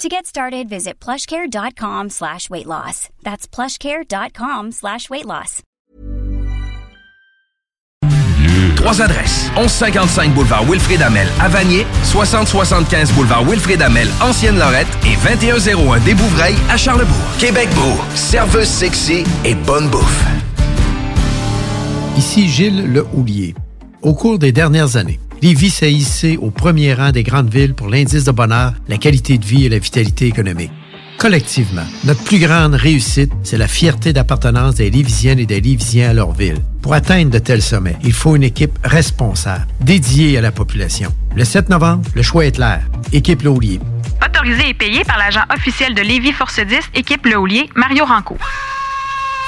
To get started, visit plushcare.com slash weight loss. That's plushcare.com slash weight loss. Trois adresses. 1155 boulevard Wilfrid Amel à Vanier, 6075 boulevard Wilfrid Amel, Ancienne-Lorette et 2101 des Bouvrailles à Charlebourg. Québec Beau, serveuse sexy et bonne bouffe. Ici Gilles Le Houlier. Au cours des dernières années, Lévis s'est au premier rang des grandes villes pour l'indice de bonheur, la qualité de vie et la vitalité économique. Collectivement, notre plus grande réussite, c'est la fierté d'appartenance des Lévisiennes et des Lévisiens à leur ville. Pour atteindre de tels sommets, il faut une équipe responsable, dédiée à la population. Le 7 novembre, le choix est clair. Équipe Le Houlier. Autorisé et payé par l'agent officiel de Lévis Force 10, équipe Le Houlier, Mario Rancourt.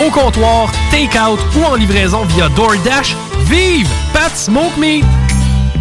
au comptoir, take-out ou en livraison via DoorDash. Vive Pat Smoke Meat!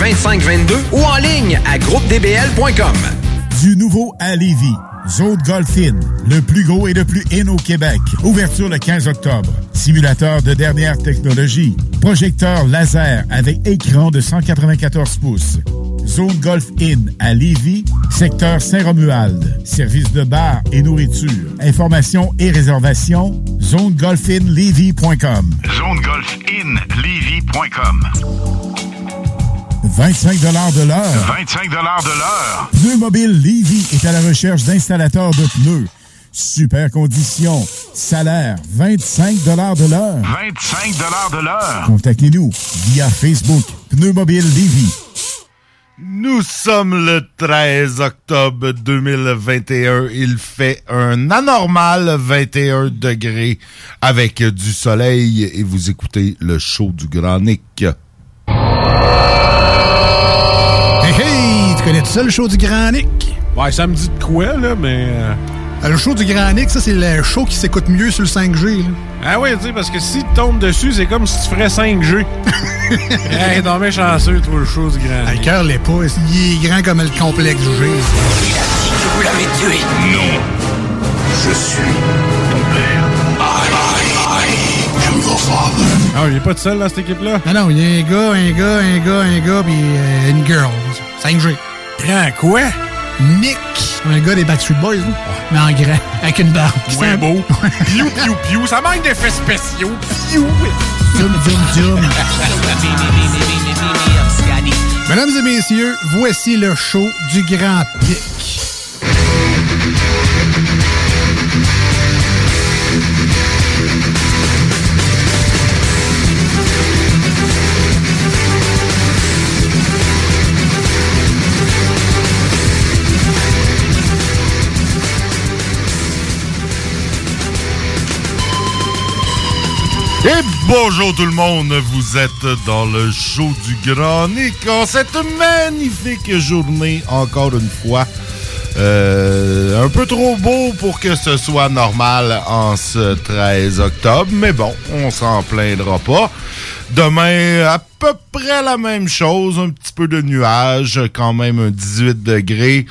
2522 ou en ligne à groupedbl.com. Du nouveau à Lévis. Zone Golf In, le plus gros et le plus in au Québec. Ouverture le 15 octobre. Simulateur de dernière technologie. Projecteur laser avec écran de 194 pouces. Zone Golf In à Lévis, secteur Saint-Romuald. Service de bar et nourriture. Informations et réservations, zonegolfinlevy.com. ZoneGolfInLevy.com 25 de l'heure. 25 de l'heure. Pneu Mobile Levy est à la recherche d'installateurs de pneus. Super conditions. Salaire 25 de l'heure. 25 de l'heure. Contactez-nous via Facebook Pneu Mobile Levy. Nous sommes le 13 octobre 2021. Il fait un anormal 21 degrés avec du soleil et vous écoutez le show du Grand Nick. Hey, hey! Tu connais ça, le show du Grand Nick? Ouais, ça me dit de quoi, là, mais... euh, Le show du Grand Nick, ça, c'est le show qui s'écoute mieux sur le 5G. Là. Ah oui, tu sais, parce que si tu tombes dessus, c'est comme si tu ferais 5G. hey, t'en mets chanceux, toi, le show du grand. Le cœur l'est pas. Il est grand comme le complexe du G. Vous l'avez tué. Non. Je suis ton père. Ah, il est pas tout seul dans cette équipe-là? Non, non, il y a un gars, un gars, un gars, un gars, puis euh, une girl. 5G. Grand quoi? Nick. Un gars des Backstreet Boys, là. mais en grand, avec une barbe. Ouais, beau? Piou, piou, piou. Ça manque d'effets spéciaux. Piou. Zoom, zoom, zoom. Mesdames et messieurs, voici le show du Grand Pic. Et bonjour tout le monde, vous êtes dans le show du Grand Nick en cette magnifique journée, encore une fois. Euh, un peu trop beau pour que ce soit normal en ce 13 octobre, mais bon, on s'en plaindra pas. Demain, à peu près la même chose, un petit peu de nuages, quand même un 18 degrés.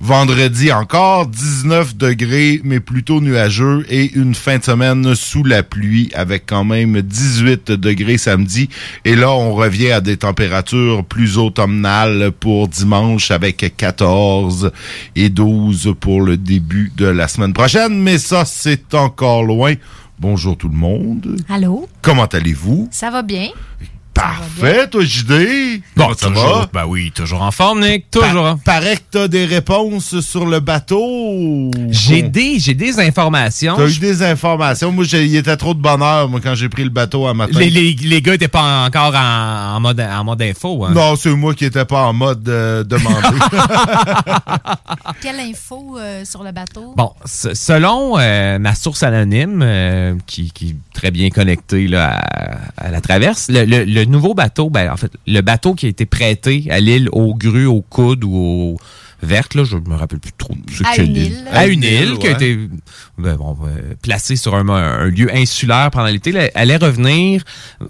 Vendredi encore 19 degrés, mais plutôt nuageux et une fin de semaine sous la pluie avec quand même 18 degrés samedi. Et là, on revient à des températures plus automnales pour dimanche avec 14 et 12 pour le début de la semaine prochaine. Mais ça, c'est encore loin. Bonjour tout le monde. Allô? Comment allez-vous? Ça va bien? Parfait, toi, JD. Bon, ça toujours, va? ben oui, toujours en forme, Nick. Toujours. hein. Pa- paraît que t'as des réponses sur le bateau. J'ai des, j'ai des informations. T'as eu des informations. Moi, il était trop de bonheur, moi, quand j'ai pris le bateau à matin. Les, les, les gars étaient pas encore en, en mode, en mode info. Hein. Non, c'est moi qui étais pas en mode euh, demandé. Quelle info euh, sur le bateau? Bon, selon euh, ma source anonyme, euh, qui, qui est très bien connectée là, à, à la traverse, le, le- le nouveau bateau, ben, en fait, le bateau qui a été prêté à l'île aux grues, aux coudes ou aux vertes, là, je me rappelle plus trop. À une île. À une île, ouais. qui a été ben, bon, euh, placée sur un, un lieu insulaire pendant l'été. Elle allait revenir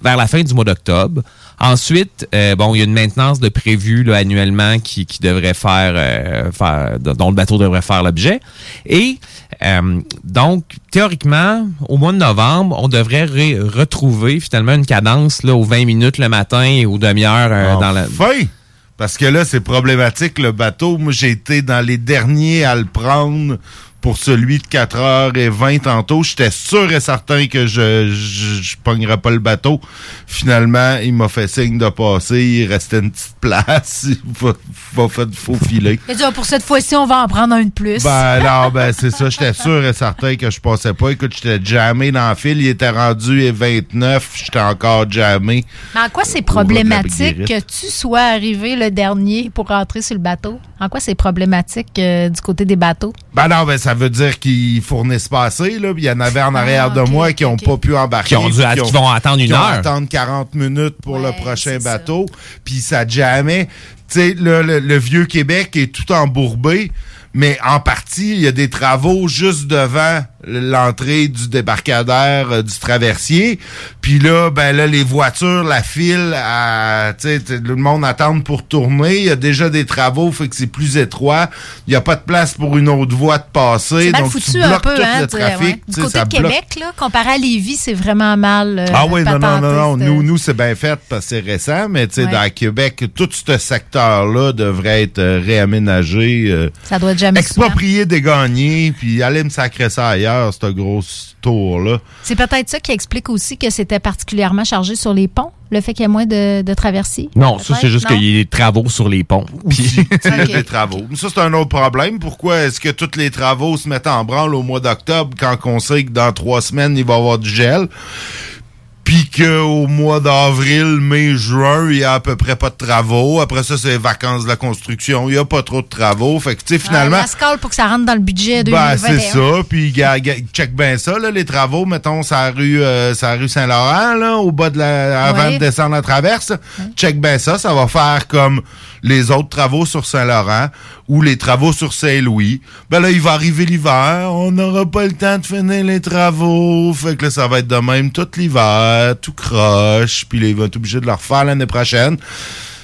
vers la fin du mois d'octobre. Ensuite, euh, bon, il y a une maintenance de prévue là, annuellement qui, qui devrait faire, euh, faire, dont le bateau devrait faire l'objet. Et euh, donc, théoriquement, au mois de novembre, on devrait retrouver finalement une cadence là, aux 20 minutes le matin et aux demi-heures euh, dans la. Enfin! Parce que là, c'est problématique, le bateau. Moi, j'ai été dans les derniers à le prendre pour celui de 4h20 tantôt. J'étais sûr et certain que je, je, je pognerais pas le bateau. Finalement, il m'a fait signe de passer. Il restait une petite place. Il va, va fait faux filer. Il a dit, Ah, pour cette fois-ci, on va en prendre un de plus. Ben non, ben c'est ça. J'étais sûr et certain que je passais pas. Écoute, j'étais jammé dans le fil. Il était rendu à 29. J'étais encore jammé. Mais en quoi c'est problématique que tu sois arrivé le dernier pour rentrer sur le bateau? En quoi c'est problématique euh, du côté des bateaux? Ben non, ben ça veut dire qu'ils fournissent pas assez, là. Puis il y en avait en arrière Ah, de moi qui ont pas pu embarquer. Qui ont dû- qui vont attendre une qui ont heure. attendre 40 minutes pour le prochain bateau. Puis ça jamais... Tu sais, le, le- le vieux Québec est tout embourbé, mais en partie, il y a des travaux juste devant l'entrée du débarcadère euh, du traversier. Puis là, ben là, les voitures, la file, à, tu sais, t- le monde attend pour tourner. Il y a déjà des travaux, fait que c'est plus étroit. Il n'y a pas de place pour une autre voie de passer. Donc foutu tu un bloques peu, tout hein? le ouais. trafic. Du côté ça de bloque Québec, là, comparé à Lévis, c'est vraiment mal. euh, ah oui, non, non, non, non. Nous, nous c'est bien fait parce que c'est récent, mais tu sais, Ouais. dans Québec, tout ce secteur-là devrait être euh, réaménagé. euh, Ça doit être jamais exproprié des gagnés, puis aller me sacrer ça ailleurs, ce gros tour-là. C'est peut-être ça qui explique aussi que c'était particulièrement chargé sur les ponts, le fait qu'il y ait moins de, de traversiers. Non, ça, c'est juste qu'il y a des travaux sur les ponts. Puis- Il y a des travaux. Mais Ça, c'est un autre problème. Pourquoi est-ce que tous les travaux se mettent en branle au mois d'octobre quand on sait que dans trois semaines, il va y avoir du gel? Puis qu'au mois d'avril, mai, juin, il y a à peu près pas de travaux. Après ça, c'est les vacances de la construction. Il y a pas trop de travaux. Fait que, tu sais, finalement... Ah, la pour que ça rentre dans le budget de Ben, 2021. c'est ça. Puis, check bien ça, là, les travaux, mettons, ça rue, euh, ça rue Saint-Laurent, là, au bas de la, avant de descendre la traverse. Check bien ça. Ça va faire comme les autres travaux sur Saint-Laurent ou les travaux sur Saint-Louis. Ben là, il va arriver l'hiver. On n'aura pas le temps de finir les travaux. Fait que là, ça va être de même tout l'hiver, tout croche. Puis il va être obligé de le refaire l'année prochaine.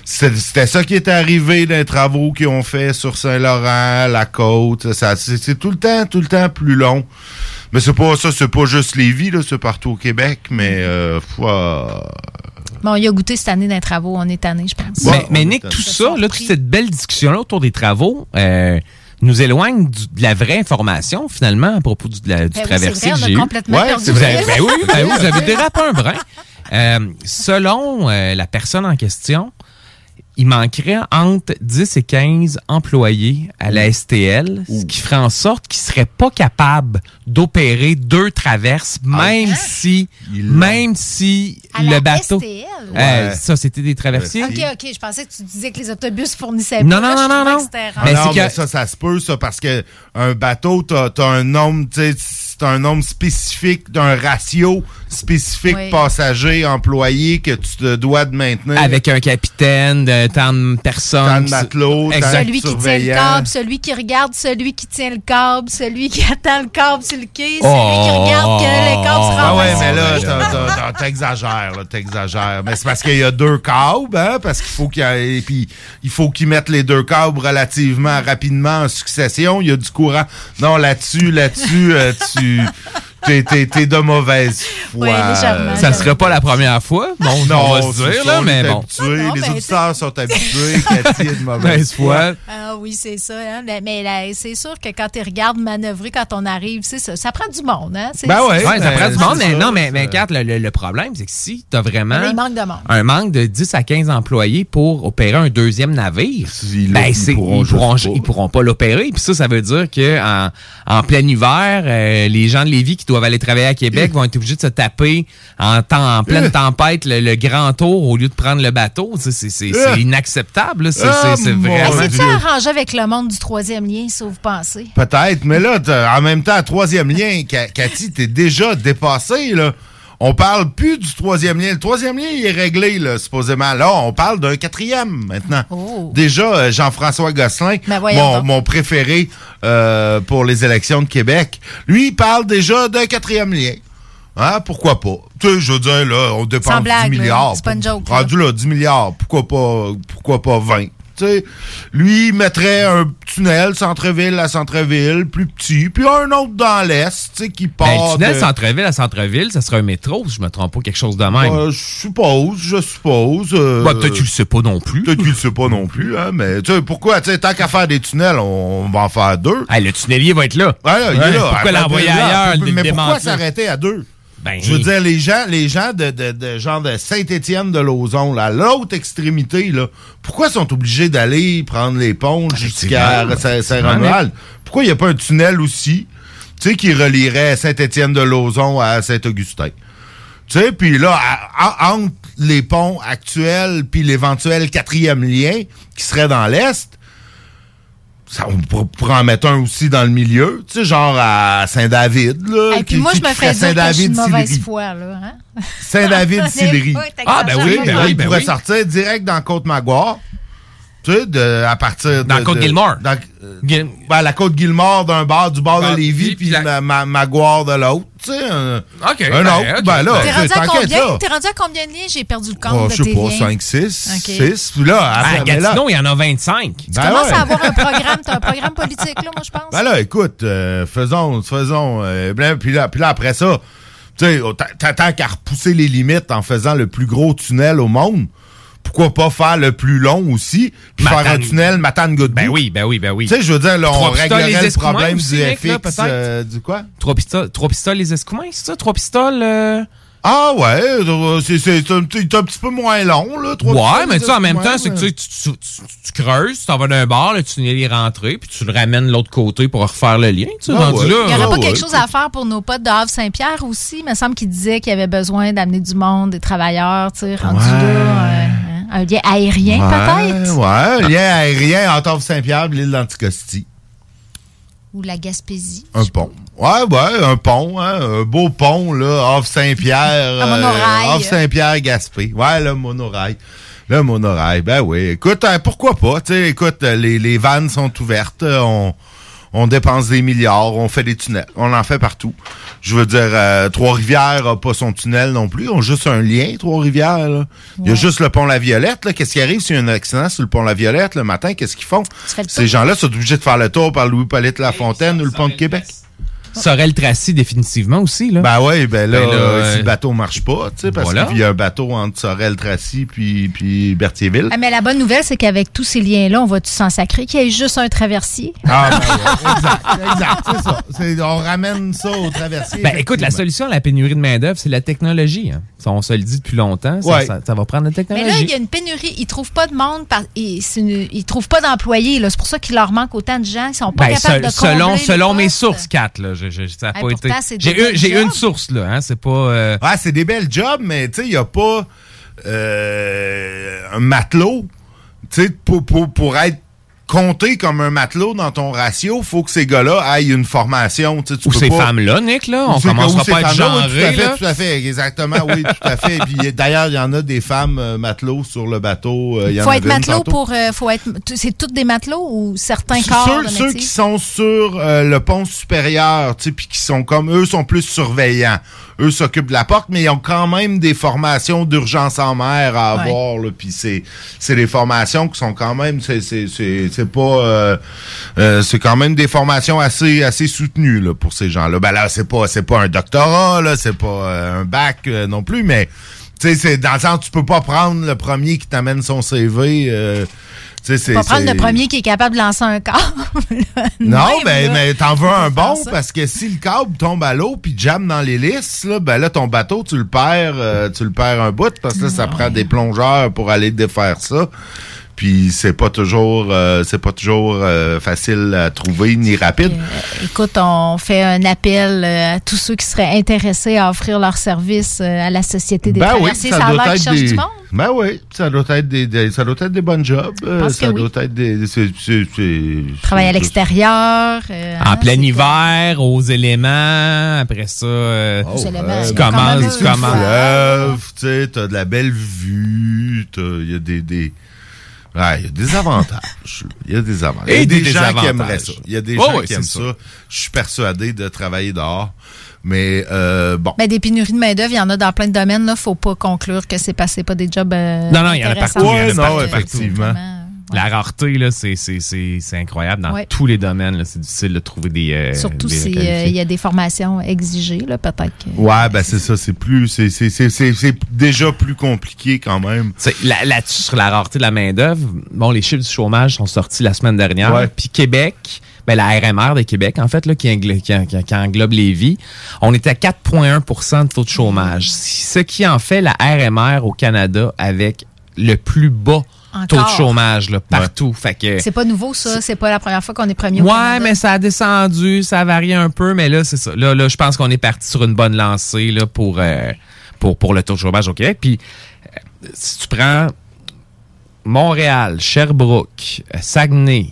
C'était ça qui est arrivé dans les travaux qu'ils ont fait sur Saint-Laurent, la côte. C'est tout le temps, tout le temps plus long. Mais c'est pas ça, c'est pas juste Lévis, là, c'est partout au Québec, mais euh, foi- Bon, il a goûté cette année dans les travaux. On est tanné, je pense. mais, mais Nick, tout ça, là, toute cette belle discussion-là autour des travaux, euh, nous éloigne du- de la vraie information, finalement, à propos du, de la- du Ben oui, vrai, que j'ai eu. complètement Ouais, perdu vrai. Ben oui, ben oui, vous avez dérapé un brin. Euh, selon euh, la personne en question, il manquerait entre 10 et 15 employés à la STL, ce qui ferait en sorte qu'ils seraient pas capables d'opérer deux traverses, même si, même si À le la bateau. STL? Euh, Ouais. Ça, c'était des traversiers. OK, OK. Je pensais que tu disais que les autobus fournissaient Non, pas. non, non, non, que non. Ah rare. non, mais ça, ça se peut, ça, parce que un bateau, t'as as un nombre, tu un nombre spécifique, d'un ratio spécifique Oui. passagers, employés que tu te dois de maintenir. Avec un capitaine, de tant de personnes. Tant de matelots, tant. Celui qui tient le câble, celui qui regarde, celui qui tient le câble, celui qui attend le câble sur le quai, celui qui Oh, regarde que le câble se Ah ouais, mais là, t'exagères, là, t'exagères. Mais c'est parce qu'il y a deux câbles, hein, parce qu'il faut qu'il y ait- et puis il faut qu'ils mettent les deux câbles relativement rapidement en succession. Il y a du courant. Non, là-dessus, là-dessus, euh, tu t'es, t'es- t'es de mauvaise foi. Ça serait pas la première fois, bon, non, on va se c'est dire, ça, là, on mais bon. habitués, Non, les mais auditeurs sont habitués. Cathy est de mauvaise foi. Ah oui, c'est ça. hein. Mais, mais là, c'est sûr que quand tu regardes manœuvrer quand on arrive, c'est ça. Ça prend du monde. Hein? C'est- Ben ouais, c'est- ça prend du monde, c'est mais ça, non, mais, mais Kat, le, le- le problème, c'est que si t'as vraiment il manque de monde. un manque de 10 à 15 employés pour opérer un deuxième navire, ben, ils c'est- pourront ils, pourront, juste pas. ils pourront pas l'opérer. Puis ça, ça veut dire que en, en plein hiver, euh, les gens de Lévis qui doivent aller travailler à Québec vont être obligés de se taper en, temps, en pleine Euh. tempête le, le grand tour au lieu de prendre le bateau. C'est c'est inacceptable. C'est Ah, mon vraiment... C'est-tu arrangé avec le monde du troisième lien, ça vous pensez? Peut-être, mais là, en même temps, troisième lien, Ca- Cathy, t'es déjà dépassé, là. On parle plus du troisième lien. Le troisième lien, il est réglé, là, supposément. Là, on parle d'un quatrième, maintenant. Déjà, euh, Jean-François Gosselin, Ben mon, préféré euh, pour les élections de Québec, lui, il parle déjà d'un quatrième lien. Hein, pourquoi pas? Tu sais, je veux dire, là, on dépense Sans blague, 10 là. milliards. C'est pas une joke. Rendu là, 10 milliards. Pourquoi pas, pourquoi pas 20? Lui, il mettrait un tunnel centre-ville à centre-ville, plus petit, puis un autre dans l'est, qui part. Ben, le tunnel de- centre-ville à centre-ville, ça serait un métro, si je me trompe pas, quelque chose de même. Euh, je suppose, je suppose. euh, Bah, peut-être tu le sais pas non plus. Peut-être tu le sais pas non plus, hein, mais tu sais, pourquoi, tu sais, tant qu'à faire des tunnels, on, va en faire deux. Hey, le tunnelier va être là. Ouais, là, il est là. pourquoi l'envoyer ben, ailleurs, le Mais pourquoi s'arrêter à deux? Ben, Je veux dire, les gens, les gens de, de, de genre de Saint-Étienne de Lauzon, là, l'autre extrémité, là, pourquoi sont obligés d'aller prendre les ponts jusqu'à Effectivement. Saint- Saint-Romuald? Pourquoi il n'y a pas un tunnel aussi, tu sais, qui relierait Saint-Étienne de Lauzon à Saint-Augustin? Tu sais, puis là, à- à- entre les ponts actuels puis l'éventuel quatrième lien qui serait dans l'Est, ça, on pour- pourrait en mettre un aussi dans le milieu, tu sais, genre à Saint-David, là. Et puis qui- moi, qui je me ferais dire que je suis de mauvaise foi, là. Hein? Saint-David-Sillery. Oui, Ah, ben oui, ben oui, il ben pourrait oui. sortir direct dans Côte-Magoire. Tu sais, de, à partir de. Dans Côte-Guillemard. dans- euh, ben, la Côte-Guillemard d'un bord, du bord de Lévis, puis ma, ma- Magoire de l'autre. Tu sais, un, ben, autre. Ben là, T'es tu rendu, rendu à combien de liens? J'ai perdu le compte Oh, de je sais pas, liens. 5, 6, OK. 6. Puis là, Ah, à Gatineau, il y en a 25. Tu Ben commences ouais. à avoir un programme, t'as un programme politique, là, moi, je pense. Ben là, écoute, euh, faisons, faisons. euh, ben, puis, là, puis là, après ça, tu sais, t'a- t'attends qu'à repousser les limites en faisant le plus gros tunnel au monde. Pourquoi pas faire le plus long aussi, puis faire un Matane- tunnel Matane-Godbout? Ben oui, ben oui, ben oui. Tu sais, je veux dire, là, on réglerait les le problème aussi, du là, FX. peut-être? euh, du quoi? Trois pistoles, trois pistoles les escoumins, c'est ça? Trois pistoles... euh? Ah ouais, euh, c'est c'est un, un petit peu moins long, là. trois Ouais, pistoles, mais tu sais, en même temps, c'est que tu, sais, tu, tu, tu- tu creuses, tu t'en vas d'un bord, le tunnel est rentré, puis tu le ramènes de l'autre côté pour refaire le lien. Tu sais, Ah ouais. là, Il n'y aurait Ah pas ouais, quelque chose à faire pour nos potes de Havre-Saint-Pierre aussi? Il me semble qu'ils disaient qu'il y avait besoin d'amener du monde, des travailleurs, tu sais, rendu Ouais. là. euh, un lien aérien, Ouais, peut-être? Ouais, un lien aérien entre Saint-Pierre et l'île d'Anticosti. Ou la Gaspésie. Un pont. Ouais, ouais, un pont, hein, un beau pont, là, off Saint-Pierre. Un monorail. off Saint-Pierre-Gaspé. Ouais, le monorail. Le monorail, ben oui. Écoute, hein, pourquoi pas? Écoute, euh, les, les vannes sont ouvertes. euh, On, on dépense des milliards, on fait des tunnels. On en fait partout. Je veux dire, euh, Trois-Rivières a pas son tunnel non plus. Ils ont juste un lien, Trois-Rivières. là. Il y a juste le pont La Violette. là. Qu'est-ce qui arrive s'il y a un accident sur le pont La Violette le matin? Qu'est-ce qu'ils font? Ces gens-là sont obligés de faire le tour par Louis-Polyte Lafontaine ou le pont de Québec. Sorel-Tracy, définitivement aussi. Là. Ben oui, ben là, Ben là, euh, euh, si le bateau marche pas, tu sais, parce voilà. qu'il y a un bateau entre Sorel-Tracy puis, puis Berthierville. Ah, mais la bonne nouvelle, c'est qu'avec tous ces liens-là, on va-tu s'en sacrer qu'il y ait juste un traversier? Ah, ben ouais, exact, exact, c'est ça. C'est- on ramène ça au traversier. Ben, écoute, la solution à la pénurie de main-d'œuvre, c'est la technologie. hein. Ça, On se le dit depuis longtemps. Ça, Ouais. ça- ça va prendre la Mais technologie. là, il y a une pénurie. Ils trouvent pas de monde. Par... Ils, une- ils trouvent pas d'employés. C'est pour ça qu'il leur manque autant de gens. Ils sont pas Ben, capables se- de selon selon mes sources, Kat, là, je- je- ça a Hey, pas été. J'ai une, j'ai jobs. une source là, hein, c'est pas. euh, Ouais, c'est des belles jobs, mais tu sais, il n'y a pas euh, un matelot. Tu sais, pour, pour, pour être compté comme un matelot dans ton ratio, faut que ces gars-là aient une formation. tu sais, tu Ou peux ces pas- femmes-là, Nick, là, on commencera pas à être femmes-là, oui, genré, tout à fait, là. tout à fait, exactement, oui, tout à fait. Puis d'ailleurs, il y en a des femmes euh, matelots sur le bateau. euh, il y en faut avait être matelot pour. euh, faut être. C'est toutes des matelots ou certains corps ceux, de ceux qui sont sur euh, le pont supérieur, tu sais, puis qui sont comme eux sont plus surveillants. Eux s'occupent de la porte, mais ils ont quand même des formations d'urgence en mer à Ouais. avoir. là, Puis c'est c'est des formations qui sont quand même c'est c'est pas euh, euh, c'est quand même des formations assez assez soutenues là pour ces gens-là. Ben là c'est pas c'est pas un doctorat là, c'est pas euh, un bac non plus, mais tu sais c'est dans le sens tu peux pas prendre le premier qui t'amène son CV. Tu sais, c'est- Faut prendre le premier qui est capable de lancer un corps. non, Même, ben, là. mais t'en veux un bon parce que si le câble tombe à l'eau puis jamme dans l'hélice, là, ben là, ton bateau, tu le perds, euh, tu le perds un bout parce que là, ça prend des plongeurs pour aller défaire ça. Puis c'est pas toujours, euh, c'est pas toujours euh, facile à trouver ni rapide. Écoute, on fait un appel euh, à tous ceux qui seraient intéressés à offrir leurs services euh, à la Société des Ben oui, traversiers. ça, doit être qu'ils cherchent des. du monde. Ben oui, ça doit être des, des- ça doit être des bonnes jobs. euh, ça oui. doit être des. Travailler à l'extérieur. euh, En hein, plein hiver, aux éléments, après ça, euh, Oh, éléments, ouais. tu commences, tu commences. fleuve, tu sais, t'as de la belle vue, t'as- il y a des, des, ouais, il y a des avantages. Il y a des avantages. Et Il y a des, des gens qui aimeraient ça. Il y a des Oh gens oui, qui aiment ça. ça. Je suis persuadé de travailler dehors. Mais, euh, bon. Ben, des pénuries de main-d'œuvre, il y en a dans plein de domaines. Il ne faut pas conclure que c'est passé pas des jobs. euh, Non, non, il y en a partout. il y en a Ouais, non, partout, effectivement. La rareté, là, c'est, c'est, c'est, c'est incroyable. Dans Ouais. tous les domaines, là, c'est difficile de trouver des. euh, Surtout des s'il qualifiés. y a des formations exigées, là, peut-être. que- Ouais, ben c'est ça, c'est plus, c'est, c'est, c'est, c'est, c'est déjà plus compliqué quand même. Là- Là-dessus, sur la rareté de la main-d'œuvre, bon, les chiffres du chômage sont sortis la semaine dernière. Puis Québec, ben, la RMR de Québec, en fait, là, qui, englo- qui, qui- qui englobe les vies, on était à 4,1% de taux de chômage. Ce qui en fait la RMR au Canada avec le plus bas taux de chômage là, partout. Fait que, C'est pas nouveau, ça. C'est pas la première fois qu'on est premier au Ouais, Canada. mais ça a descendu, ça a varié un peu, mais là, c'est ça. Là, là, je pense qu'on est parti sur une bonne lancée là, pour, euh, pour, pour le taux de chômage au Québec. Puis, euh, si tu prends Montréal, Sherbrooke, euh, Saguenay,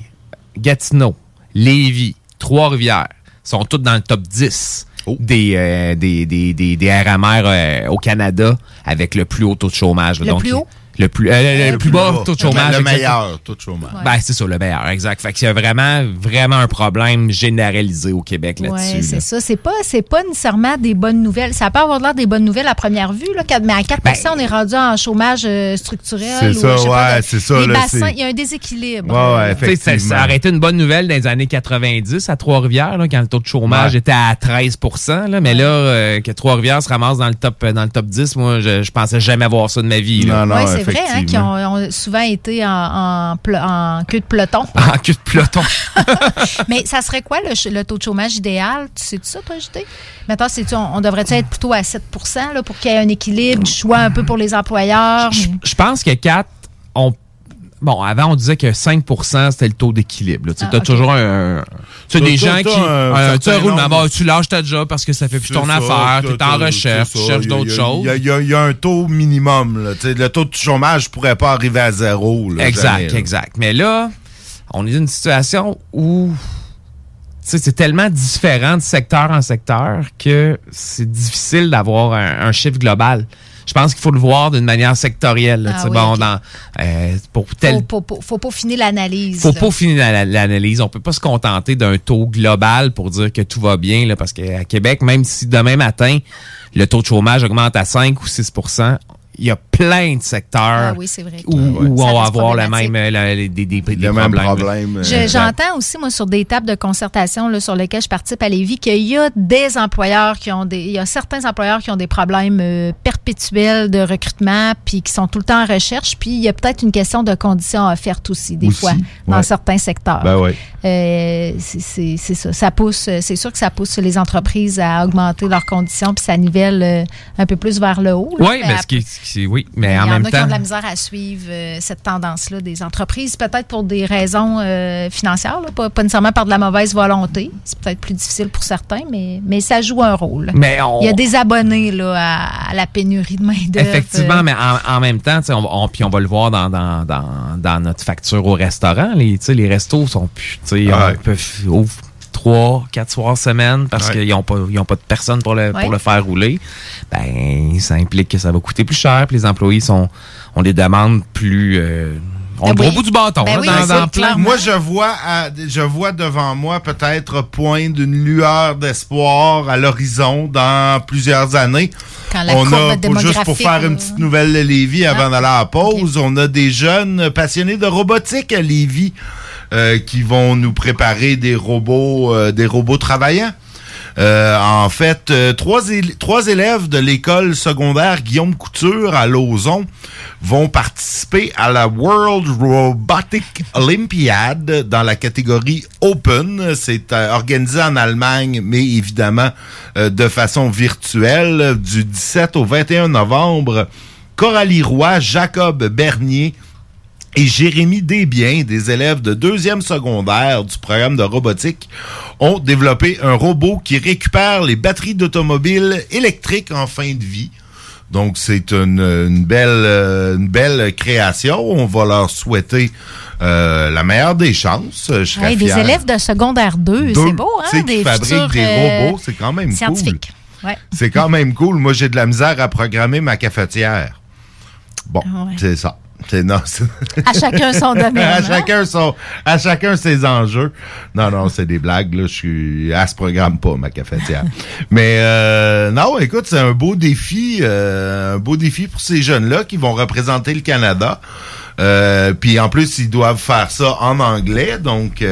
Gatineau, Lévis, Trois-Rivières, sont toutes dans le top 10 des, euh, des, des, des, des RMR euh, au Canada avec le plus haut taux de chômage. là. Le Donc, plus haut? Le plus, euh, le, Le plus bas taux de chômage. Le meilleur taux de chômage. Ben, c'est ça, le meilleur, exact. Fait qu'il y a vraiment, vraiment un problème généralisé au Québec Oui, là-dessus. c'est là. ça. C'est pas, c'est pas nécessairement des bonnes nouvelles. Ça peut avoir l'air des bonnes nouvelles à première vue, là, mais à 4% on est rendu en chômage euh, structurel. Ben, C'est ou, ça, je sais pas, ouais, c'est ça, Les là, bassins, c'est- il y a un déséquilibre. Ouais, ouais, ça, ça aurait été une bonne nouvelle dans les années 90 à Trois-Rivières, là, quand le taux de chômage Ouais. était à 13 là, mais là, euh, que Trois-Rivières se ramasse dans le top, dans le top 10, moi, je, je pensais jamais voir ça de ma vie. là. Non, non, Oui, c'est vrai, hein, qui ont, ont souvent été en, en, queue de peloton. En queue de peloton. Mais ça serait quoi le, taux de chômage idéal? Tu sais ça, toi, JT? Maintenant, on, on devrait être plutôt à 7 là, pour qu'il y ait un équilibre, du choix un peu pour les employeurs? Je pense que 4, on. Bon, avant, on disait que 5% c'était le taux d'équilibre. Tu Ah, t'as ok. toujours un. Tu sais, des gens qui. un euh, Tu roulement, bah, tu lâches ta job parce que ça fait plus ton ça, affaire, t'as- t'es en recherche, tu cherches d'autres choses. Il y, a- y y un taux minimum. Là. Tu Le taux de chômage pourrait pas arriver à zéro. là, Exact, jamais, exact. Mais là, on est dans une situation où tu c'est tellement différent de secteur en secteur que c'est difficile d'avoir un, un chiffre global. Je pense qu'il faut le voir d'une manière sectorielle. là. Ah oui, bon, ok. dans, euh, pour tel, Faut, faut, faut pas finir l'analyse. faut là. pas finir la- l'analyse. On peut pas se contenter d'un taux global pour dire que tout va bien, là, parce qu'à Québec, même si demain matin, le taux de chômage augmente à 5 ou 6% il y a plein de secteurs Ah oui, c'est vrai. où, on va avoir la même, la- les- des, des, des Le même problèmes. problème. euh, Je- J'entends aussi, moi, sur des tables de concertation là, sur lesquelles je participe à Lévis, qu'il y a des employeurs qui ont des. Il y a certains employeurs qui ont des problèmes euh, perpétuels de recrutement, puis qui sont tout le temps en recherche. Puis il y a peut-être une question de conditions offertes aussi, des Aussi, fois, dans certains secteurs. Ben ouais. Euh, c'est- ça. Ça pousse, c'est sûr que ça pousse les entreprises à augmenter leurs conditions, puis ça nivelle euh, un peu plus vers le haut. là. Oui, mais ce qui est- ce qui est- oui, mais il y en en même a qui ont de la misère à suivre euh, cette tendance-là des entreprises, peut-être pour des raisons euh, financières, là, pas, pas nécessairement par de la mauvaise volonté. C'est peut-être plus difficile pour certains, mais, mais ça joue un rôle. Mais on- Il y a des abonnés là, à, à la pénurie de main-d'œuvre. Effectivement, mais en, en même temps, tu sais, on, on- puis on va le voir dans, dans, dans, dans notre facture au restaurant. Les, tu sais, les restos sont plus. tu sais, Ouais. On peut ouvre trois, quatre soirs semaine parce Ouais. qu'ils n'ont pas, ils ont pas de personne pour le, Ouais. pour le faire rouler. Ben, ça implique que ça va coûter plus cher. Puis les employés sont, on les demande plus. euh, on Ben le gros oui. bout du bâton. Ben là, oui, dans, plein. Moi, je vois, à- je vois devant moi peut-être poindre une lueur d'espoir à l'horizon dans plusieurs années. Quand la on a, pour, juste pour faire une petite nouvelle de Lévis avant d'aller à la pause, on a des jeunes passionnés de robotique à Lévis euh, qui vont nous préparer des robots, euh, des robots travaillants. Euh, en fait, euh, trois, trois élèves de l'école secondaire Guillaume Couture à Lauson vont participer à la World Robotic Olympiad dans la catégorie Open. C'est euh, organisé en Allemagne, mais évidemment euh, de façon virtuelle du 17 au 21 novembre. Coralie Roy, Jacob Bernier, et Jérémy Desbiens, des élèves de deuxième secondaire du programme de robotique, ont développé un robot qui récupère les batteries d'automobiles électriques en fin de vie. Donc, c'est une, une belle, euh, une belle création. On va leur souhaiter euh, la meilleure des chances. Je serais hey, des élèves de secondaire 2, Deux, c'est beau, hein? sais, qui Des fabriquent des euh, robots, c'est quand même cool. Ouais. C'est quand même cool. Moi, j'ai de la misère à programmer ma cafetière. Bon, Ouais. c'est ça. Non. À chacun son domaine, à hein? chacun son, à chacun ses enjeux. Non, non, c'est des blagues. Là, je suis, elle se programme pas ma cafetière. Mais euh, non, écoute, c'est un beau défi, euh, un beau défi pour ces jeunes-là qui vont représenter le Canada. Euh, Puis en plus, ils doivent faire ça en anglais, donc.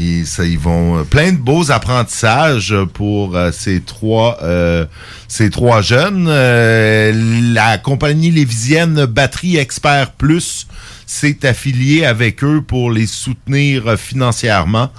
Ils, ça, ils vont euh, plein de beaux apprentissages pour euh, ces trois euh, ces trois jeunes. Euh, la compagnie lévisienne Batterie Expert Plus s'est affiliée avec eux pour les soutenir financièrement.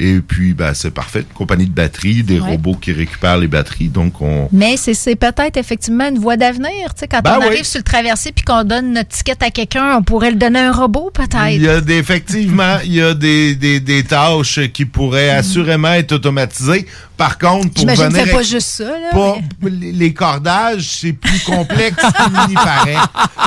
Et puis, ben, c'est parfait. Une compagnie de batterie, des Ouais. robots qui récupèrent les batteries. Donc, on, Mais c'est c'est peut-être effectivement une voie d'avenir. Tu sais, quand Ben on oui. arrive sur le traversier puis qu'on donne notre ticket à quelqu'un, on pourrait le donner à un robot, peut-être. Il y a des, effectivement, il y a des, des, des tâches qui pourraient assurément être automatisées. Par contre, pour venir pas juste ça. Là, pas- mais- les cordages, c'est plus complexe qu'il n'y paraît.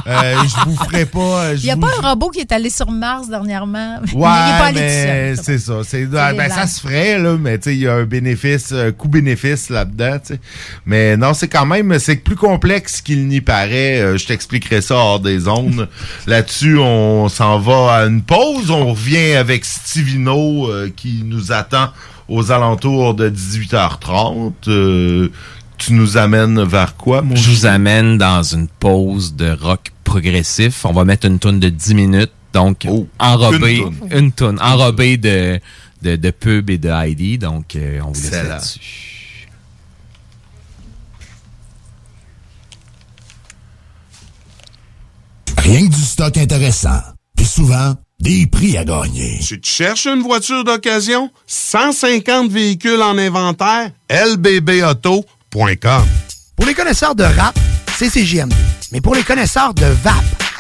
Euh, je vous ferai pas. Il je n'y a vous- pas un robot qui est allé sur Mars dernièrement. mais il Ouais, pas allé mais c'est ça. C'est, ben, ça se ferait, là, mais tu sais, il y a un bénéfice, un coût-bénéfice là-dedans. Mais non, c'est quand même, c'est plus complexe qu'il n'y paraît. Euh, je t'expliquerai ça hors des zones. Là-dessus, on s'en va à une pause. On revient avec Stivino euh, qui nous attend aux alentours de 18h30. Euh, tu nous amènes vers quoi, mon Je vous amène dans une pause de rock progressif. On va mettre une toune de 10 minutes. Donc, enrobée, Oh, une une toune, enrobée de, de, de pub et de Heidi. Donc, euh, on vous laisse là-dessus. Rien que du stock intéressant. Puis souvent, des prix à gagner. Tu te cherches une voiture d'occasion? 150 véhicules en inventaire? lbbauto.com Pour les connaisseurs de rap, c'est CGMD. Mais pour les connaisseurs de VAP,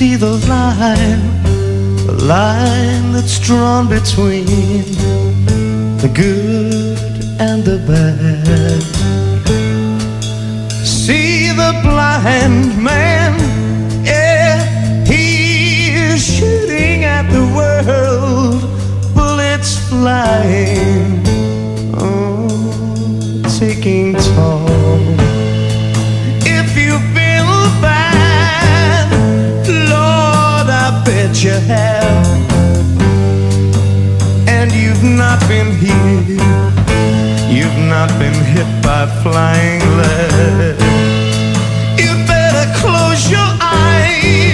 see the line, the line that's drawn between the good and the bad. See the blind man, yeah, he's shooting at the world, bullets flying, oh, taking toll. Bet you have, and you've not been here. You've not been hit by flying lead. You better close your eyes.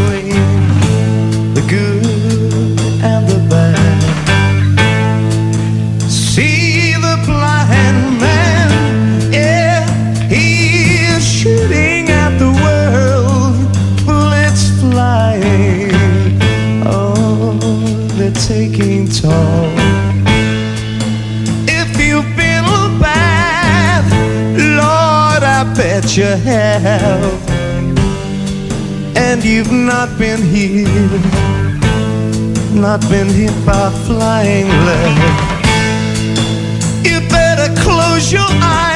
Between the good and the bad. See the blind man, yeah, he is shooting at the world, bullets flying. Oh, they're taking toll. If you've been bad, Lord, I bet you have. And you've not been hit, not been hit by flying lead. You better close your eyes.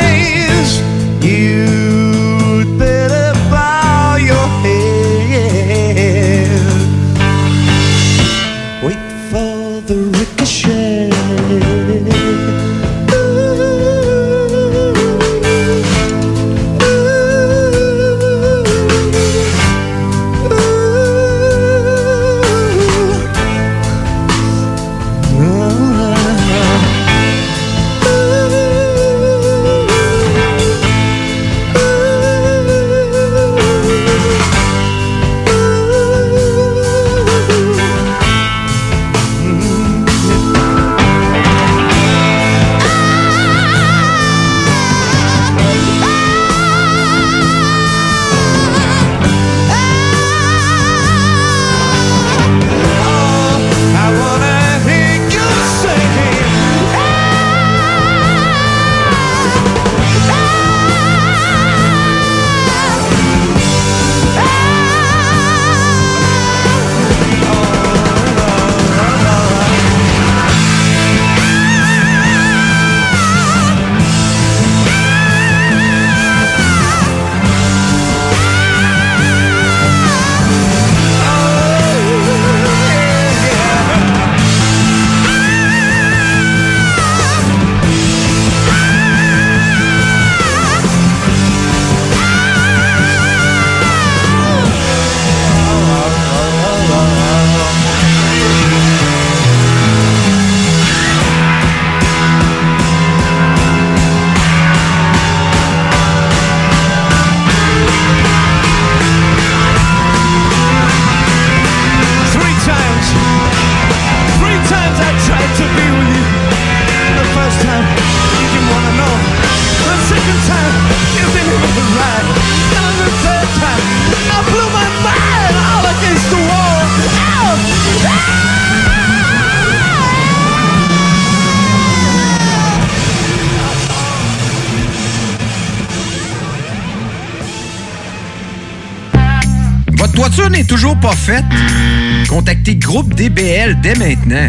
Toujours pas faite? Contactez Groupe DBL dès maintenant.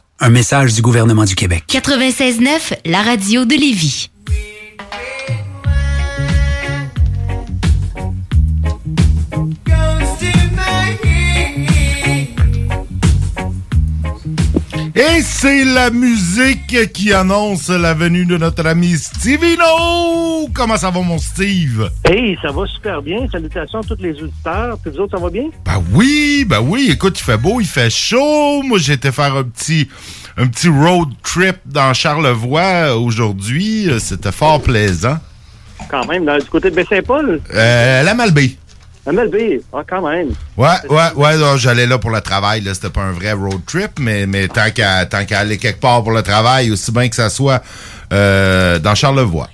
Un message du gouvernement du Québec. 96.9, la radio de Lévis. Et c'est la musique qui annonce la venue de notre ami Stevino. Comment ça va, mon Steve? Hey, ça va super bien. Salutations à tous les auditeurs. Puis vous autres, ça va bien? Ben oui, ben oui. Écoute, il fait beau, il fait chaud. Moi, j'ai été faire un petit, un petit road trip dans Charlevoix aujourd'hui. C'était fort plaisant. Quand même, du côté de Baie-Saint-Paul? Euh, la Malbaie. MLB, ah, quand même. Ouais, ouais, ouais, j'allais là pour le travail, là. C'était pas un vrai road trip, mais, mais tant qu'à tant qu'à aller quelque part pour le travail, aussi bien que ça soit euh, dans Charlevoix.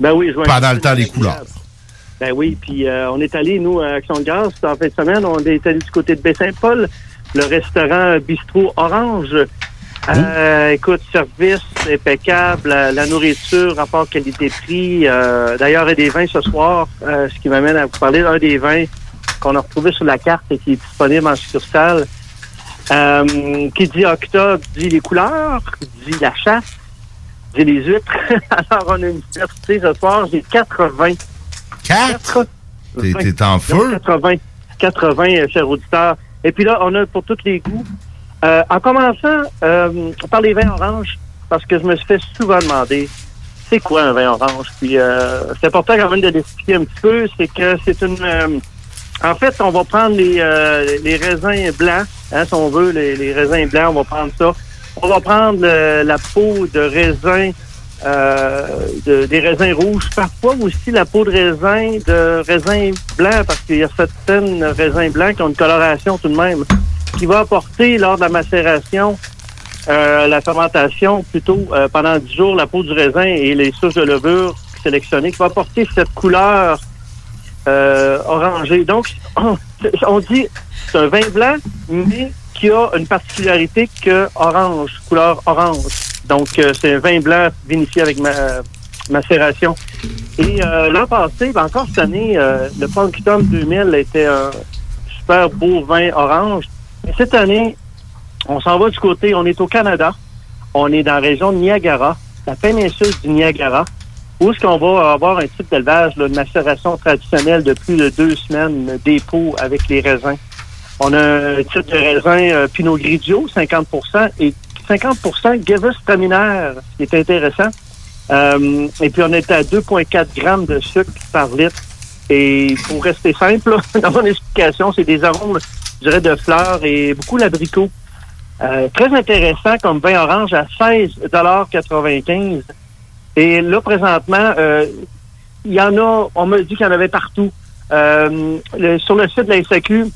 Ben oui, je vois Pendant le temps des couleurs. Ben oui, puis euh, on est allé, nous, à Action de grâce, en fin de semaine, on est allé du côté de Baie-Saint-Paul, le restaurant Bistrot Orange. Euh, écoute, service impeccable, la, la nourriture, rapport qualité-prix. Euh, D'ailleurs, il y a des vins ce soir, euh, ce qui m'amène à vous parler d'un des vins qu'on a retrouvé sur la carte et qui est disponible en succursale. Euh, qui dit octobre dit les couleurs, dit la chasse, dit les huîtres. Alors, on a une diversité ce soir. J'ai 80. Quatre? T'es- t'es en feu? 80. 80, euh, chers auditeurs. Et puis là, on a pour tous les goûts. Euh, en commençant euh, par les vins oranges, parce que je me suis fait souvent demander c'est quoi un vin orange? Puis euh, c'est important quand même de l'expliquer un petit peu. C'est que c'est une. en fait, on va prendre les, les raisins blancs, hein, si on veut, les, raisins blancs, on va prendre ça. On va prendre la peau de raisin, de- des raisins rouges, parfois aussi la peau de raisin de raisin blanc, parce qu'il y a certaines raisins blancs qui ont une coloration tout de même, qui va apporter lors de la macération euh, la fermentation, plutôt euh, pendant 10 jours, la peau du raisin et les souches de levure sélectionnées, qui va apporter cette couleur euh, orangée. Donc, on dit c'est un vin blanc, mais qui a une particularité que orange, couleur orange. Donc, euh, c'est un vin blanc vinifié avec ma, macération. Et euh, l'an passé, ben encore cette année, euh, le Punctum 2000 était un super beau vin orange. Et cette année, on s'en va du côté, on est au Canada. On est dans la région de Niagara, la péninsule du Niagara, où est-ce qu'on va avoir un type d'élevage, de macération traditionnelle de plus de deux semaines, des pots avec les raisins. On a un type de raisin euh, Pinot Grigio, 50 et 50% Gewürztraminer, ce qui est intéressant. Euh, et puis, on est à 2,4 grammes de sucre par litre. Et pour rester simple, là, dans mon explication, c'est des arômes, je dirais, de fleurs et beaucoup l'abricot. Euh, très intéressant comme vin orange à 16,95 Et là, présentement, euh, il y en a, on m'a dit qu'il y en avait partout. Euh, sur le site de la SAQ,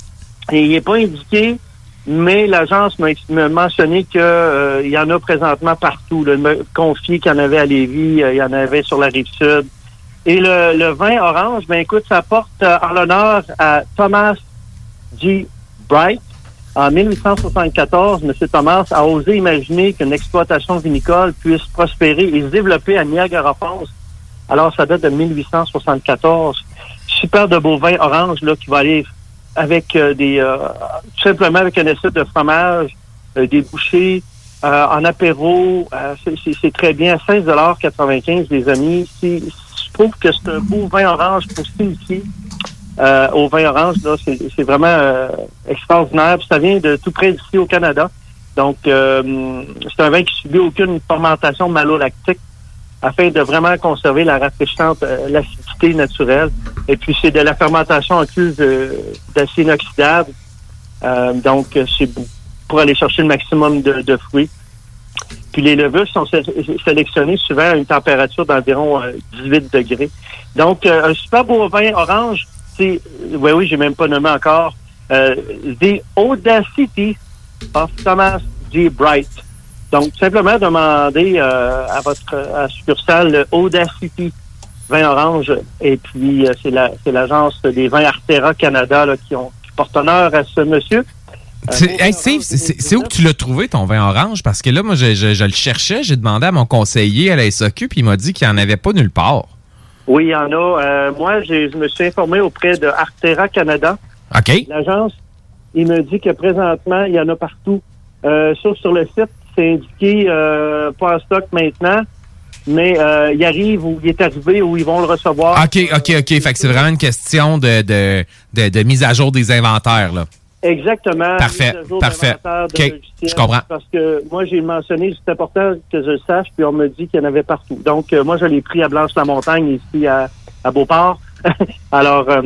il n'est pas indiqué, mais l'agence m'a mentionné qu'il y en a présentement partout. Là. Confié qu'il y en avait à Lévis, euh, il y en avait sur la rive sud. Et le, vin orange, ben écoute, ça porte euh, en l'honneur à Thomas G. Bright. En 1874, M. Thomas a osé imaginer qu'une exploitation vinicole puisse prospérer et se développer à Niagara Falls. Alors, ça date de 1874. Super de beau vin orange là, qui va aller avec euh, des euh, tout simplement avec un essai de fromage, des bouchées, en apéro. c'est- très bien. 16,95 les amis. Je trouve que c'est un beau vin orange pour s'initier euh, au vin orange. là. C'est vraiment euh, extraordinaire. Ça vient de tout près d'ici au Canada. Donc, euh, c'est un vin qui subit aucune fermentation malolactique afin de vraiment conserver la rafraîchissante, euh, l'acidité naturelle. Et puis, c'est de la fermentation en cuve euh, d'acier inoxydable. Euh, donc, c'est pour aller chercher le maximum de, de fruits. Puis les levures sont sé- sélectionnées souvent à une température d'environ euh, 18 degrés. Donc, euh, un super beau vin orange, c'est, oui, oui, j'ai même pas nommé encore, euh, The Audacity of Thomas G. Bright. Donc, simplement demander euh, à votre à succursale le Audacity vin orange. Et puis, euh, c'est la, c'est l'agence des vins Artera Canada là, qui, ont, qui porte honneur à ce monsieur. C'est- hey, Steve, c'est- où que tu l'as trouvé ton vin orange? Parce que là, moi, je, je- je le cherchais, j'ai demandé à mon conseiller à la SAQ, puis il m'a dit qu'il n'y en avait pas nulle part. Oui, il y en a. Euh, moi, je me suis informé auprès de Artera Canada. OK. L'agence, il me dit que présentement, il y en a partout. Euh, sauf sur le site, c'est indiqué euh, pas en stock maintenant, mais euh, il arrive ou il est arrivé ou ils vont le recevoir. OK, OK, OK. Fait que c'est vraiment une question de, de, de, de mise à jour des inventaires, là. Exactement. Parfait, à parfait. d'inventaire de OK, logiciels, je comprends. Parce que moi, j'ai mentionné, c'est important que je le sache, puis on me dit qu'il y en avait partout. Donc, euh, moi, je l'ai pris à Blanche-la-Montagne, ici à, à Beauport. alors, euh,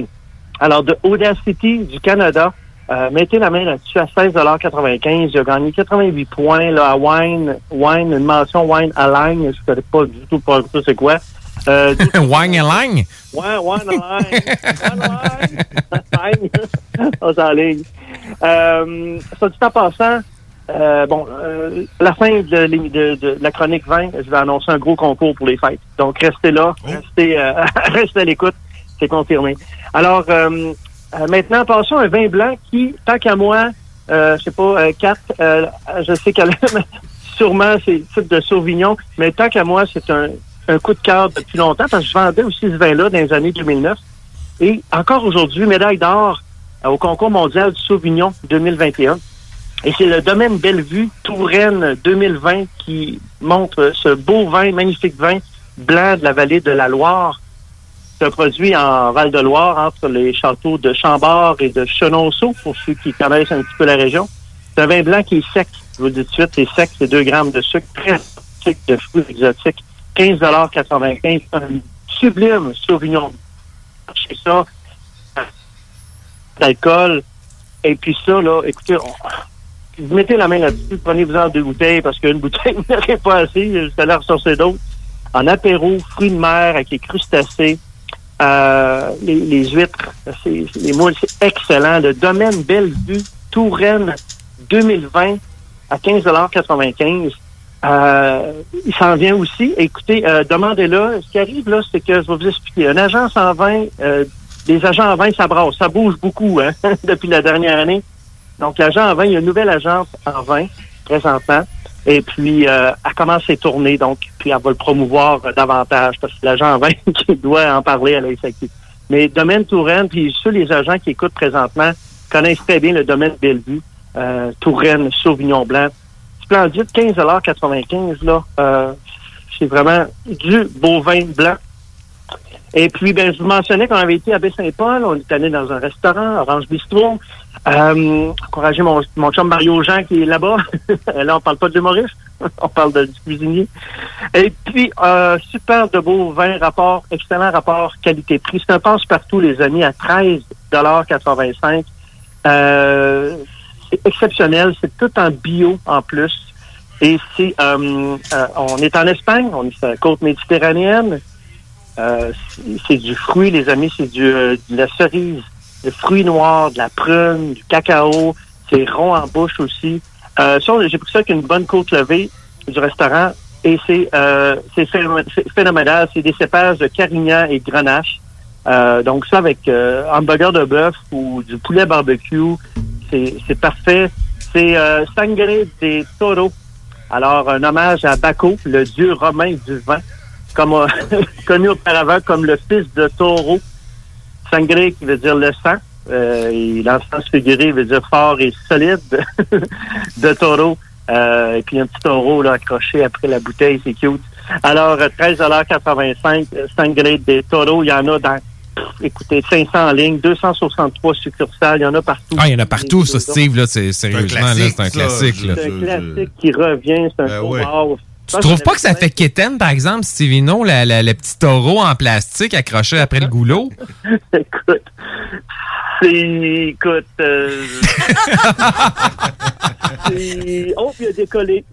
alors, de Audacity du Canada, euh, mettez la main là-dessus à 16,95 Il a gagné 88 points là, à Wine, Wine, une mention Wine Align. Je ne connais pas du tout pas du tout c'est quoi. Euh, Wang et Lang? Ouais, ouais. Ouais, ouais. On s'enligne. Euh, ça dit en passant, euh, bon, euh, la fin de, l'é- de- de la chronique 20, je vais annoncer un gros concours pour les fêtes. Donc, restez là, restez, euh, restez à l'écoute, c'est confirmé. Alors, euh, euh, maintenant, passons à un vin blanc qui, tant qu'à moi, euh, je sais pas, euh, Kat, euh, je sais qu'elle sûrement c'est type de Sauvignon, mais tant qu'à moi, c'est un, un coup de cœur depuis longtemps parce que je vendais aussi ce vin-là dans les années 2009. Et encore aujourd'hui, médaille d'or euh, au concours mondial du Sauvignon 2021. Et c'est le domaine Bellevue Touraine 2020 qui montre ce beau vin, magnifique vin blanc de la vallée de la Loire. C'est un produit en Val-de-Loire entre les châteaux de Chambord et de Chenonceau, pour ceux qui connaissent un petit peu la région. C'est un vin blanc qui est sec. Je vous le dis tout de suite, c'est sec, c'est 2 grammes de sucre, très de fruits exotiques, 15,95 Un sublime Sauvignon. C'est ça, d'alcool. Et puis ça, là, écoutez, vous mettez la main là-dessus, prenez-vous-en deux bouteilles, parce qu'une bouteille vous n'aurez pas assez, je vais aller ressortir d'autres. En apéro, fruits de mer avec les crustacés, euh, les, les huîtres, c'est, c'est- les moules, c'est excellent. Le domaine Bellevue, Touraine 2020 à 15,95 euh, il s'en vient aussi. Écoutez, euh, demandez-le. Ce qui arrive là, c'est que je vais vous expliquer. Agence en vin, euh, les agents en vin, ça brasse. Ça bouge beaucoup hein, depuis la dernière année. Donc, l'agent en vin, il y a une nouvelle agence en vin présentement. Et puis, euh, elle commence ses tournées, donc, puis elle va le promouvoir euh, davantage parce que l'agent en vin qui doit en parler à la SAQ. Mais domaine Touraine, puis ceux les agents qui écoutent présentement connaissent très bien le domaine Bellevue, euh, Touraine, Sauvignon Blanc. Splendide, 15,95 là. Euh, c'est vraiment du beau vin blanc. Et puis, ben, je vous mentionnais qu'on avait été à Baie-Saint-Paul. On est allé dans un restaurant, Orange Bistro. Euh, encourager mon, mon chum Mario Jean qui est là-bas. là, on parle pas de l'humoriste. on parle de, du cuisinier. Et puis, euh, super de beau vin, rapport, excellent rapport qualité-prix. C'est un passe-partout, les amis, à 13,85 euh, Exceptionnel. C'est tout en bio en plus. Et c'est, euh, euh, on est en Espagne, on est sur la côte méditerranéenne. Euh, c'est- du fruit, les amis, c'est du, de la cerise, le fruit noir, de la prune, du cacao. C'est rond en bouche aussi. J'ai pris ça avec une bonne côte levée du restaurant et c'est c'est phénoménal. C'est des cépages de Carignan et Grenache. Euh, donc ça avec euh, hamburger de bœuf ou du poulet barbecue, c'est parfait. C'est euh, Sangre des Taureaux. Alors, un hommage à Baco, le dieu romain du vin, comme euh, connu auparavant comme le fils de taureau. Sangre qui veut dire le sang. Euh, et dans le sens figuré, veut dire fort et solide de taureau. Euh, et puis un petit taureau là, accroché après la bouteille, c'est cute. Alors, euh, 13,85 euh, Sangre des taureaux, il y en a dans, écoutez, 500 en ligne, 263 succursales, il y en a partout. Ah, il y en a partout, ça, Steve, là. C'est, sérieusement, c'est un classique, là. C'est un classique qui revient, c'est un Ben ouais. mort. Tu trouves pas que ça fait quétaine, par exemple, Stevino, la, la- le petit taureau en plastique accroché après le goulot? Écoute, c'est... Écoute... euh, Oh, il a décollé.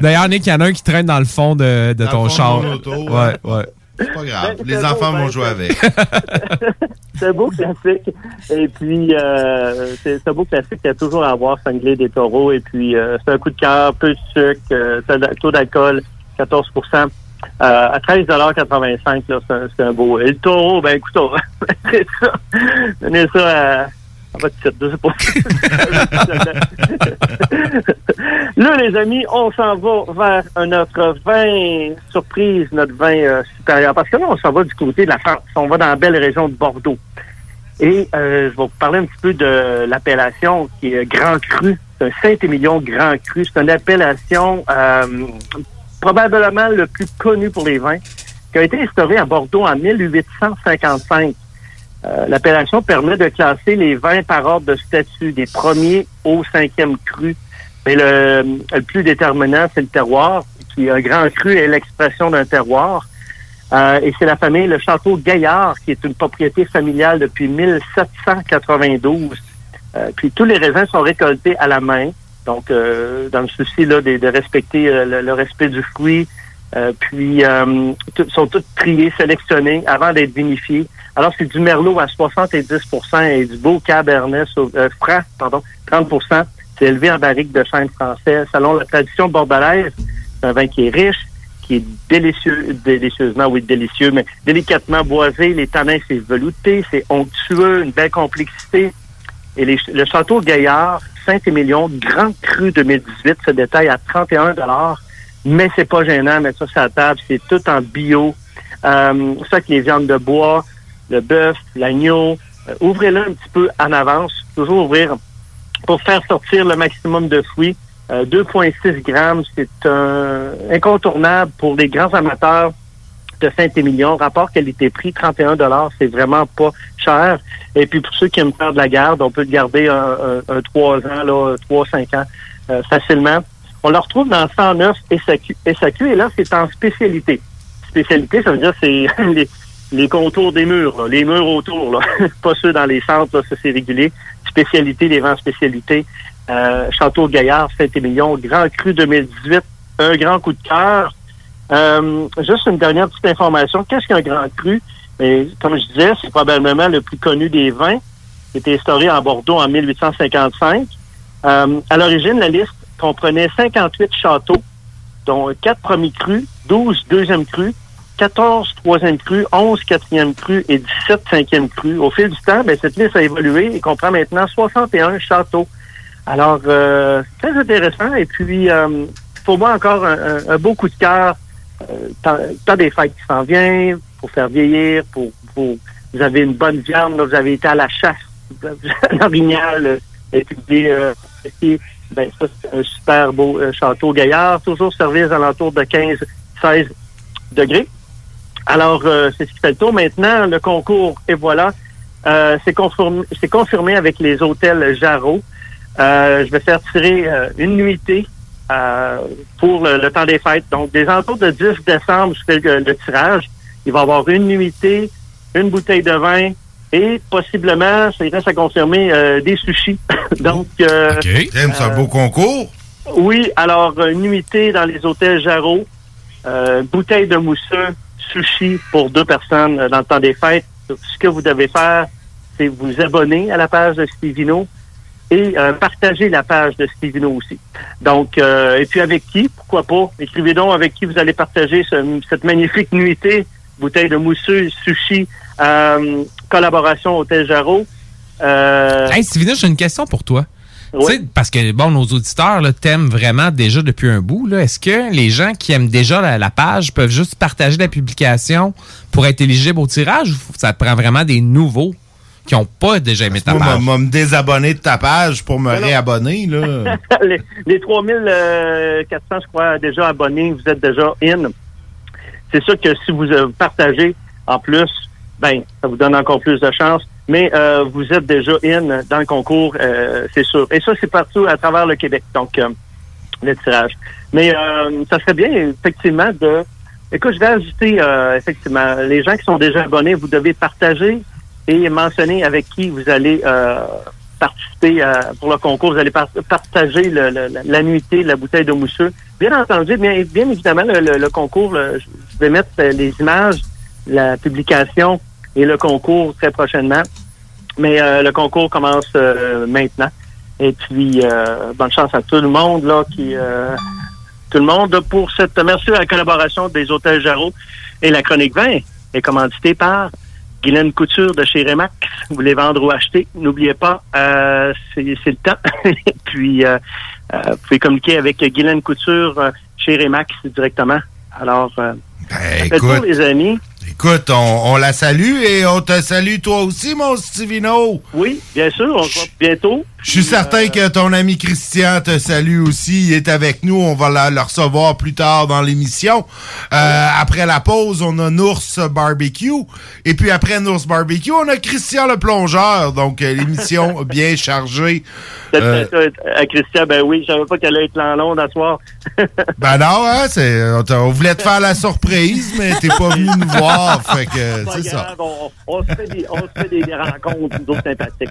D'ailleurs, Nick, il y en a un qui traîne dans le fond de, de Dans ton fond char. de ouais, ouais. C'est pas grave. Ben, Les enfants vont ben, jouer avec. c'est un beau classique. Et puis, euh, c'est un beau classique qu'il y a toujours à avoir, Sanglé des taureaux. Et puis, euh, c'est un coup de cœur, peu de sucre, euh, taux d'alcool, 14% euh, À 13,85 là, c'est un, beau. Et le taureau, ben écoute, c'est ça. Donnez ça à, Là, les amis, on s'en va vers notre vin surprise, notre vin euh, supérieur. Parce que là, on s'en va du côté de la France. On va dans la belle région de Bordeaux. Et euh, je vais vous parler un petit peu de l'appellation qui est Grand Cru. C'est un Saint-Émilion Grand Cru. C'est une appellation euh, probablement le plus connu pour les vins, qui a été instauré à Bordeaux en 1855. Euh, L'appellation permet de classer les vins par ordre de statut, des premiers au cinquième cru. Mais le, le plus déterminant, c'est le terroir. Puis un grand cru est l'expression d'un terroir. Euh, et c'est la famille Le Château Gaillard, qui est une propriété familiale depuis 1792. Euh, puis tous les raisins sont récoltés à la main. Donc, euh, dans le souci là, de, de respecter euh, le, le respect du fruit, Euh, puis, sont toutes triées, sélectionnées avant d'être vinifiées. Alors, c'est du Merlot à 70% et du beau Cabernet euh, franc, pardon, 30 C'est élevé en barrique de chêne français. Selon la tradition bordelaise, c'est un vin qui est riche, qui est délicieux, délicieusement, oui, délicieux, mais délicatement boisé. Les tanins, c'est velouté, c'est onctueux, une belle complexité. Et les- le château Gaillard, Saint-Émilion, Grand Cru 2018, se détaille à 31 mais c'est pas gênant, mettre ça sur la table, c'est tout en bio. Euh, ça que les viandes de bois, le bœuf, l'agneau, euh, ouvrez-le un petit peu en avance, toujours ouvrir pour faire sortir le maximum de fruits. Euh, 2,6 grammes, c'est un incontournable pour les grands amateurs de Saint-Émilion. Rapport qualité-prix, 31 c'est vraiment pas cher. Et puis pour ceux qui aiment faire de la garde, on peut le garder un, un, un 3 ans, là, 3-5 ans euh, facilement. On le retrouve dans 109 SAQ. SAQ, et là, c'est en spécialité. Spécialité, ça veut dire c'est les, contours des murs, là, les murs autour, là. pas ceux dans les centres, là, ça c'est régulier. Spécialité, les vents spécialités. Euh, Château Gaillard, Saint-Émilion, Grand Cru 2018, un grand coup de cœur. Euh, juste une dernière petite information. Qu'est-ce qu'un grand cru? Comme je disais, c'est probablement le plus connu des vins. Il était instauré en Bordeaux en 1855. Euh, à l'origine, la liste comprenait 58 châteaux, dont 4 premiers crus, 12 deuxièmes crus, 14 troisième crus, 11 quatrième crus et 17 cinquième crus. Au fil du temps, ben, cette liste a évolué et comprend maintenant 61 châteaux. Alors, euh, très intéressant. Et puis, euh, pour moi, encore un, un- beau coup de cœur. Euh, temps des fêtes qui s'en vient, pour faire vieillir, pour, pour vous avez une bonne viande, vous avez été à la chasse, l'orignal, et puis euh, ben, ça, c'est un super beau euh, château Gaillard, toujours servi aux alentours de 15-16 degrés. Alors, euh, c'est ce qui fait le tour. Maintenant, le concours, et voilà, euh, c'est confirmé, c'est confirmé avec les hôtels Jarreau. Euh, je vais faire tirer euh, une nuitée euh, pour le, le temps des fêtes. Donc, des alentours de 10 décembre, je fais le, le tirage. Il va y avoir une nuitée, une bouteille de vin et possiblement, ça reste à confirmer, euh, des sushis. Donc, euh, c'est un beau concours. oui, alors, une nuitée dans les hôtels Jarreau, euh, bouteille de mousseux, sushi pour deux personnes dans le temps des fêtes. Ce que vous devez faire, c'est vous abonner à la page de Stevino et euh, partager la page de Stevino aussi. Donc, euh, et puis avec qui, pourquoi pas? Écrivez donc avec qui vous allez partager ce- cette magnifique nuitée, bouteille de mousseux, sushi, euh, collaboration Hôtel Jarreau. Euh, Hey, j'ai une question pour toi. Oui. Tu sais, parce que, bon, nos auditeurs là, t'aiment vraiment déjà depuis un bout. là. Est-ce que les gens qui aiment déjà la, la page peuvent juste partager la publication pour être éligibles au tirage ou ça te prend vraiment des nouveaux qui n'ont pas déjà aimé ta Moi, page? m'a me désabonner de ta page pour me réabonner, là. les, les 3400, je crois, déjà abonnés, vous êtes déjà in. C'est sûr que si vous euh, partagez en plus, ben, ça vous donne encore plus de chance. Mais euh, vous êtes déjà in dans le concours, euh, c'est sûr. Et ça, c'est partout à travers le Québec, donc euh, le tirage. Mais euh, ça serait bien, effectivement, de... Écoute, je vais ajouter, euh, effectivement, les gens qui sont déjà abonnés, vous devez partager et mentionner avec qui vous allez euh, participer pour le concours. Vous allez par- partager le- la, nuitée, la bouteille de mousseux. Bien entendu, bien, évidemment, le, concours, je vais mettre les images, la publication et le concours très prochainement. Mais euh, le concours commence euh, maintenant. Et puis, euh, bonne chance à tout le monde là qui... euh, tout le monde pour cette... Merci à la collaboration des Hôtels Jarreau et la Chronique 20 est commanditée par Guylaine Couture de chez Remax. Vous voulez vendre ou acheter, n'oubliez pas, euh, c'est le temps. Puis, euh, euh, vous pouvez communiquer avec Guylaine Couture chez Remax directement. Alors, euh, tour, écoute. les amis. Écoute, on, on la salue et on te salue toi aussi, mon Stivino. Oui, bien sûr, on se voit bientôt. Je suis certain que ton ami Christian te salue aussi. Il est avec nous. On va la- le recevoir plus tard dans l'émission. Euh, après la pause, on a Nours Barbecue. Et puis après Nours Barbecue, on a Christian le plongeur. Donc, euh, l'émission bien chargée. Euh, Peut-être, euh, à Christian, ben oui, je savais pas qu'elle allait être en long soir. ben non, hein, c'est, on, voulait te faire la surprise, mais t'es pas venu nous voir. Fait que Pas c'est ça. On, on se fait des, on se fait des rencontres, nous autres sympathiques.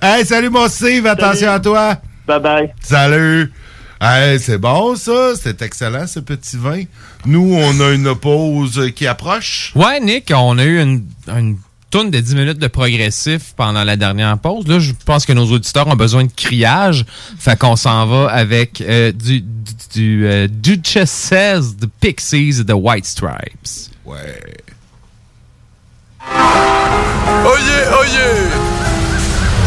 Hey, salut mon Steve, attention à toi. Bye bye. Salut. Hey, c'est bon, ça. C'est excellent, ce petit vin. Nous, on a une pause qui approche. Ouais, Nick, on a eu une, une tourne de 10 minutes de progressif pendant la dernière pause. Là, je pense que nos auditeurs ont besoin de criage. Fait qu'on s'en va avec euh, du, du, du euh, Duchesses, The Pixies et The White Stripes. Ouais. Oyez, oyez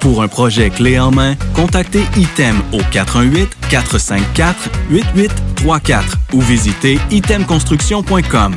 Pour un projet clé en main, contactez ITEM au 418-454-8834 ou visitez itemconstruction.com.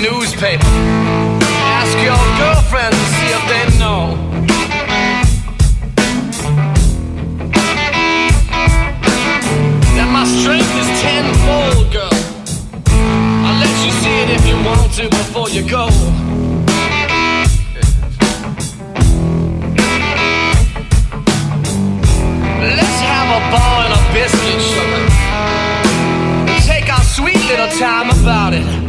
Newspaper. Ask your girlfriends and see if they know. That my strength is tenfold, girl. I'll let you see it if you want to before you go. Let's have a ball and a biscuit, sugar. Take our sweet little time about it.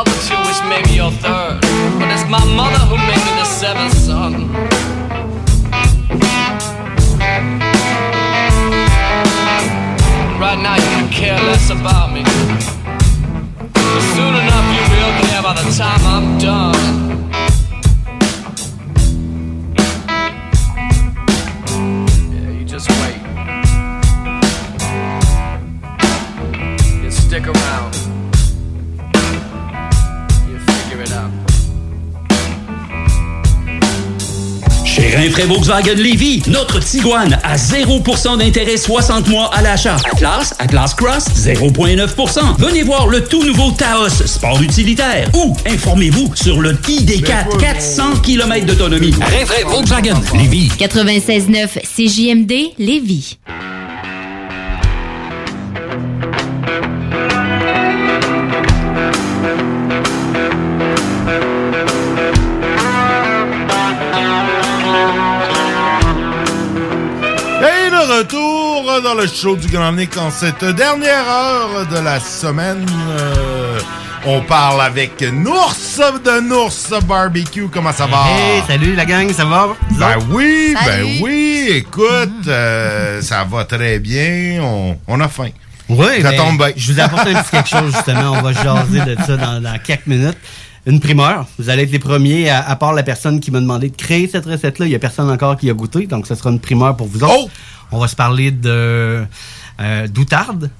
other two, which made me your third. But it's my mother who made me the seventh son. Right now you can care less about me. But soon enough you will care by the time I'm done. Rinfraie Volkswagen Lévy, notre Tiguan à 0% d'intérêt 60 mois à l'achat. Atlas, Atlas Cross, 0,9%. Venez voir le tout nouveau Taos, sport utilitaire. Ou informez-vous sur le ID4, 400 km d'autonomie. Rinfraie Volkswagen Lévy. 96.9 CJMD Lévis. Dans le show du Grand Nick en cette dernière heure de la semaine. Euh, on parle avec Nours de Nours Barbecue. Comment ça va? Hey, salut la gang, ça va? Ben oui, ben oui. Écoute, euh, ça va très bien. On, on a faim. Oui, ça ben, tombe bien. Je vous apporte un petit quelque chose, justement. On va jaser de ça dans, dans quelques minutes. Une primeur. Vous allez être les premiers, à, à part la personne qui m'a demandé de créer cette recette-là. Il n'y a personne encore qui a goûté, donc ce sera une primeur pour vous autres. Oh! On va se parler de euh, d'outarde.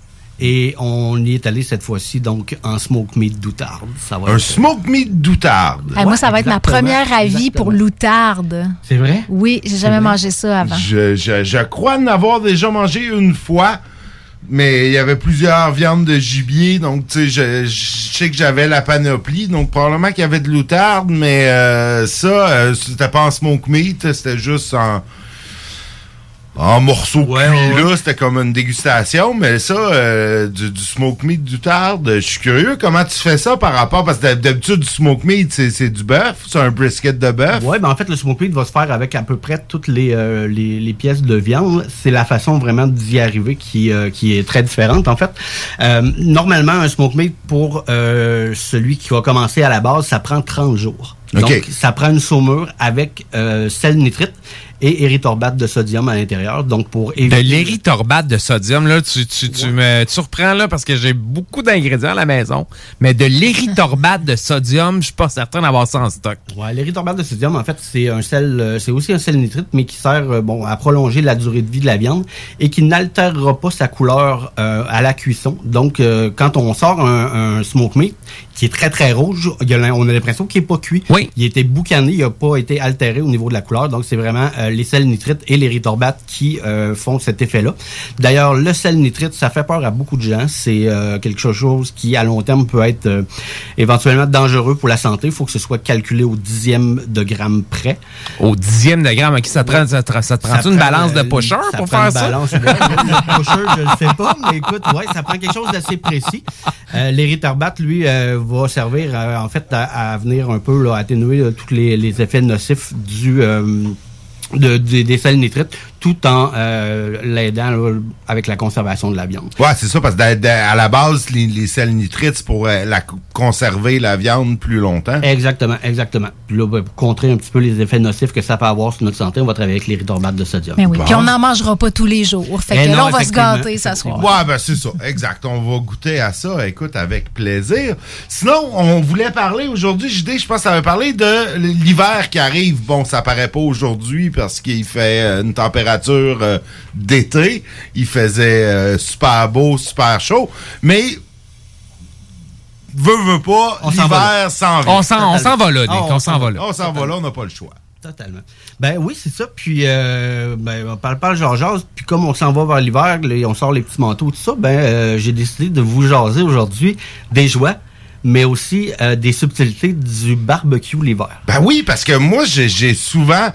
Et on y est allé cette fois-ci, donc, en smoke meat d'outarde. Ça va Un être- smoke meat d'outarde. Ah, moi, ça va être ma première avis pour l'outarde. C'est vrai? Oui, j'ai jamais mangé ça avant. Je, je, je crois en avoir déjà mangé une fois, mais il y avait plusieurs viandes de gibier, donc tu sais, je, je sais que j'avais la panoplie, donc probablement qu'il y avait de l'outarde, mais euh, ça, euh, c'était pas en smoke meat, c'était juste en, en morceaux cuits, là, c'était comme une dégustation, mais ça, euh, du, du smoke meat d'outarde, je suis curieux comment tu fais ça par rapport, parce que d'hab- d'habitude, du smoke meat, c'est c'est du bœuf, c'est un brisket de bœuf. Oui, ben en fait, le smoke meat va se faire avec à peu près toutes les, euh, les, les pièces de viande. C'est la façon vraiment d'y arriver qui, euh, qui est très différente, en fait. Euh, normalement, un smoke meat, pour euh, celui qui va commencer à la base, ça prend 30 jours. OK. Donc, ça prend une saumure avec euh, sel nitrite et érythorbate de sodium à l'intérieur. Donc, pour De éviter... l'érythorbate de sodium, là, tu, tu, tu me surprends là parce que j'ai beaucoup d'ingrédients à la maison, mais de l'érythorbate de sodium, je suis pas certain d'avoir ça en stock. Ouais, l'érythorbate de sodium, en fait, c'est un sel, euh, c'est aussi un sel nitrite, mais qui sert euh, bon à prolonger la durée de vie de la viande et qui n'altérera pas sa couleur euh, à la cuisson. Donc, euh, quand on sort un, un smoke meat qui est très très rouge, il y a l'im- on a l'impression qu'il est pas cuit. Oui. Il a été boucané, il a pas été altéré au niveau de la couleur. Donc, c'est vraiment euh, les sels nitrites et l'érythorbate qui euh, font cet effet-là. D'ailleurs, le sel nitrite, ça fait peur à beaucoup de gens. C'est euh, quelque chose qui, à long terme, peut être euh, éventuellement dangereux pour la santé. Il faut que ce soit calculé au dixième de gramme près. Au dixième de gramme, ok, ça te rend, ça te, ça te rend une prend, balance de euh, pusher ça pour prend faire une ça? balance. le pusher, je le sais pas, mais écoute, ouais, ça prend quelque chose d'assez précis. Euh, L'érythorbate, lui, euh, va servir euh, en fait à, à venir un peu là, atténuer euh, tous les, les effets nocifs du euh, de- des- des sels nitrites, tout en euh, l'aidant là, avec la conservation de la viande. Ouais, c'est ça, parce que à la base, les, les sels nitrites, c'est pour euh, la, conserver la viande plus longtemps. Exactement, exactement. Puis là, ben, pour contrer un petit peu les effets nocifs que ça peut avoir sur notre santé, on va travailler avec l'érythorbate de sodium. Mais oui, puis on n'en mangera pas tous les jours. Fait Eh que là, non, on va se gâter ce soir. Ouais, ben c'est ça, exact. On va goûter à ça, écoute, avec plaisir. Sinon, on voulait parler aujourd'hui, JD, je pense que ça va parler de l'hiver qui arrive. Bon, ça paraît pas aujourd'hui parce qu'il fait euh, une température euh, d'été. Il faisait euh, super beau, super chaud. Mais, veut, veut pas, On s'en va l'hiver vient. On s'en- on s'en va là, Nick, Ah, on s'en va là. On s'en va là, on n'a pas le choix. Totalement. Ben oui, c'est ça. Puis, euh, ben, on parle pas de Georges. Puis, comme on s'en va vers l'hiver, là, on sort les petits manteaux, tout ça, ben, euh, j'ai décidé de vous jaser aujourd'hui des joies, mais aussi euh, des subtilités du barbecue l'hiver. Ben oui, parce que moi, j'ai j'ai souvent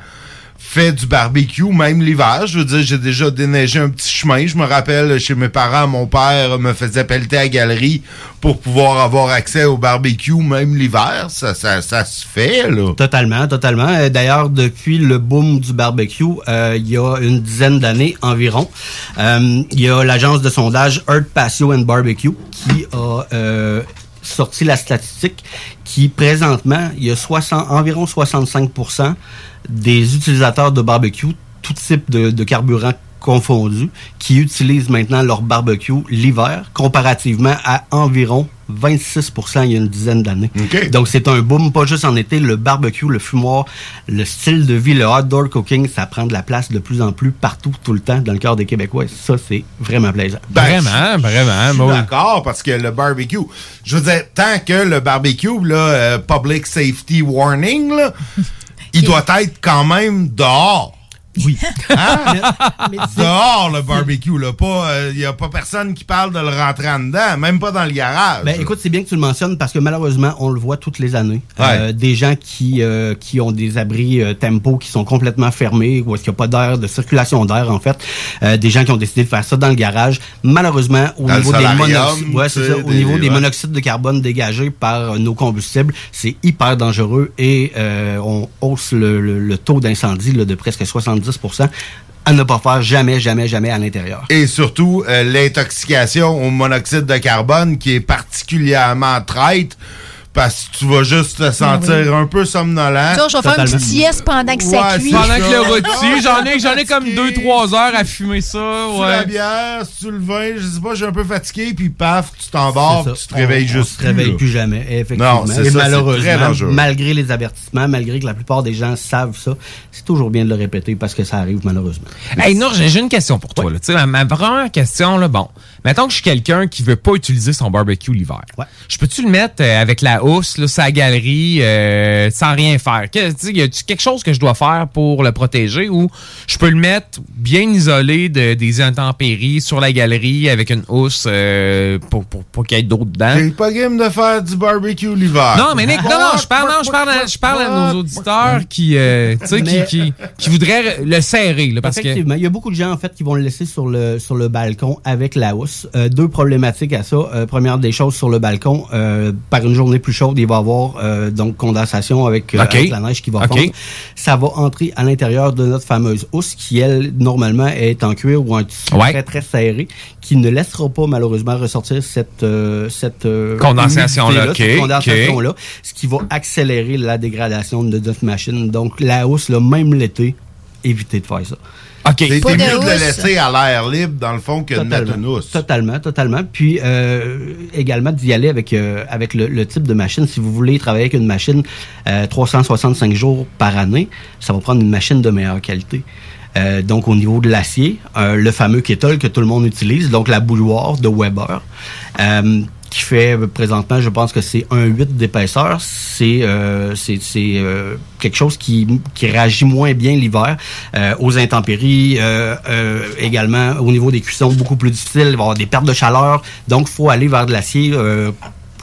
fait du barbecue, même l'hiver. Je veux dire, j'ai déjà déneigé un petit chemin. Je me rappelle, chez mes parents, mon père me faisait pelleter à la galerie pour pouvoir avoir accès au barbecue, même l'hiver. Ça, ça, ça se fait, là. Totalement, totalement. Euh, D'ailleurs, depuis le boom du barbecue, euh, il y a une dizaine d'années environ, euh, il y a l'agence de sondage Earth Patio and Barbecue qui a euh, sorti la statistique qui, présentement, il y a 60, environ 65% des utilisateurs de barbecue, tout type de carburant confondu, qui utilisent maintenant leur barbecue l'hiver, comparativement à environ 26% il y a une dizaine d'années. Donc, c'est un boom, pas juste en été. Le barbecue, le fumoir, le style de vie, le outdoor cooking, ça prend de la place de plus en plus partout, tout le temps, dans le cœur des Québécois. Ça, c'est vraiment plaisant. Ben, je suis d'accord, parce que le barbecue, je veux dire, tant que le barbecue, là, euh, public safety warning, là, il doit être quand même dehors. Oui. Hein? dehors, le barbecue, là. Pas, il n'y a pas personne qui parle de le rentrer en dedans, même pas dans le garage. Ben, écoute, c'est bien que tu le mentionnes parce que malheureusement, on le voit toutes les années. Ouais. Euh, des gens qui, euh, qui ont des abris euh, tempo qui sont complètement fermés, où est-ce qu'il n'y a pas d'air, de circulation d'air, en fait. Euh, des gens qui ont décidé de faire ça dans le garage. Malheureusement, au Dans niveau des ouais, ça, au niveau des monoxydes de carbone dégagés par euh, nos combustibles, c'est hyper dangereux et euh, on hausse le, le- le taux d'incendie là, de presque 70 à ne pas faire jamais, jamais, jamais à l'intérieur. Et surtout, euh, l'intoxication au monoxyde de carbone qui est particulièrement traite parce que tu vas juste te sentir un peu somnolent. Tu vois, je vais faire une petite sieste pendant que ça Ouais, cuit. c'est Pendant ça. que le rôti, j'en ai, j'en ai comme 2-3 heures à fumer ça. Tu Ouais. la bière, si tu le vin, je sais pas, je suis un peu fatigué, puis paf, tu ça. tu te réveilles On- juste On se réveille là. plus jamais, effectivement. Non, c'est Et ça, très malheureusement, dangereux. malgré les avertissements, malgré que la plupart des gens savent ça, c'est toujours bien de le répéter parce que ça arrive malheureusement. Hey, Nour, j'ai j'ai une question pour toi. Là. Tu sais, Ma, ma première question, là, bon, mettons que je suis quelqu'un qui veut pas utiliser son barbecue l'hiver. Je peux-tu le mettre euh, avec la housse, là, sa galerie, euh, sans rien faire? Que, y a-tu quelque chose que je dois faire pour le protéger ou je peux le mettre bien isolé de, des intempéries sur la galerie avec une housse euh, pour, pour, pour qu'il y ait d'autres dedans? T'es pas game de faire du barbecue l'hiver. Non, mais Nick, non, non, je parle, non, je parle, à, je parle à nos auditeurs qui, euh, tu sais, qui, qui, qui voudraient le serrer, là, parce que. Effectivement, il y a beaucoup de gens en fait qui vont le laisser sur le sur le balcon avec la housse. Euh, deux problématiques à ça. Euh, première des choses sur le balcon, euh, par une journée plus chaude, il va y avoir donc condensation avec, la neige qui va Ok. fondre. Ça va entrer à l'intérieur de notre fameuse housse qui elle normalement est en cuir ou en tissu Ouais. très très serré, qui ne laissera pas malheureusement ressortir cette cette Condensation-là, ce qui va accélérer la dégradation de notre machine. Donc la housse, là, même l'été, évitez de faire ça. OK. C'est mieux de de le laisser à l'air libre, dans le fond, que de mettre une housse. Totalement, totalement. Puis euh, également d'y aller avec euh, avec le, le type de machine. Si vous voulez travailler avec une machine euh, 365 jours par année, ça va prendre une machine de meilleure qualité. Euh, donc au niveau de l'acier, euh, le fameux Kettle que tout le monde utilise, donc la bouilloire de Weber. euh, qui fait euh, présentement, je pense que c'est un 8 d'épaisseur. C'est euh, c'est c'est, euh, quelque chose qui, qui réagit moins bien l'hiver euh, aux intempéries. euh, euh, également, au niveau des cuissons, beaucoup plus difficile. Il va y avoir des pertes de chaleur. Donc, faut aller vers de l'acier euh,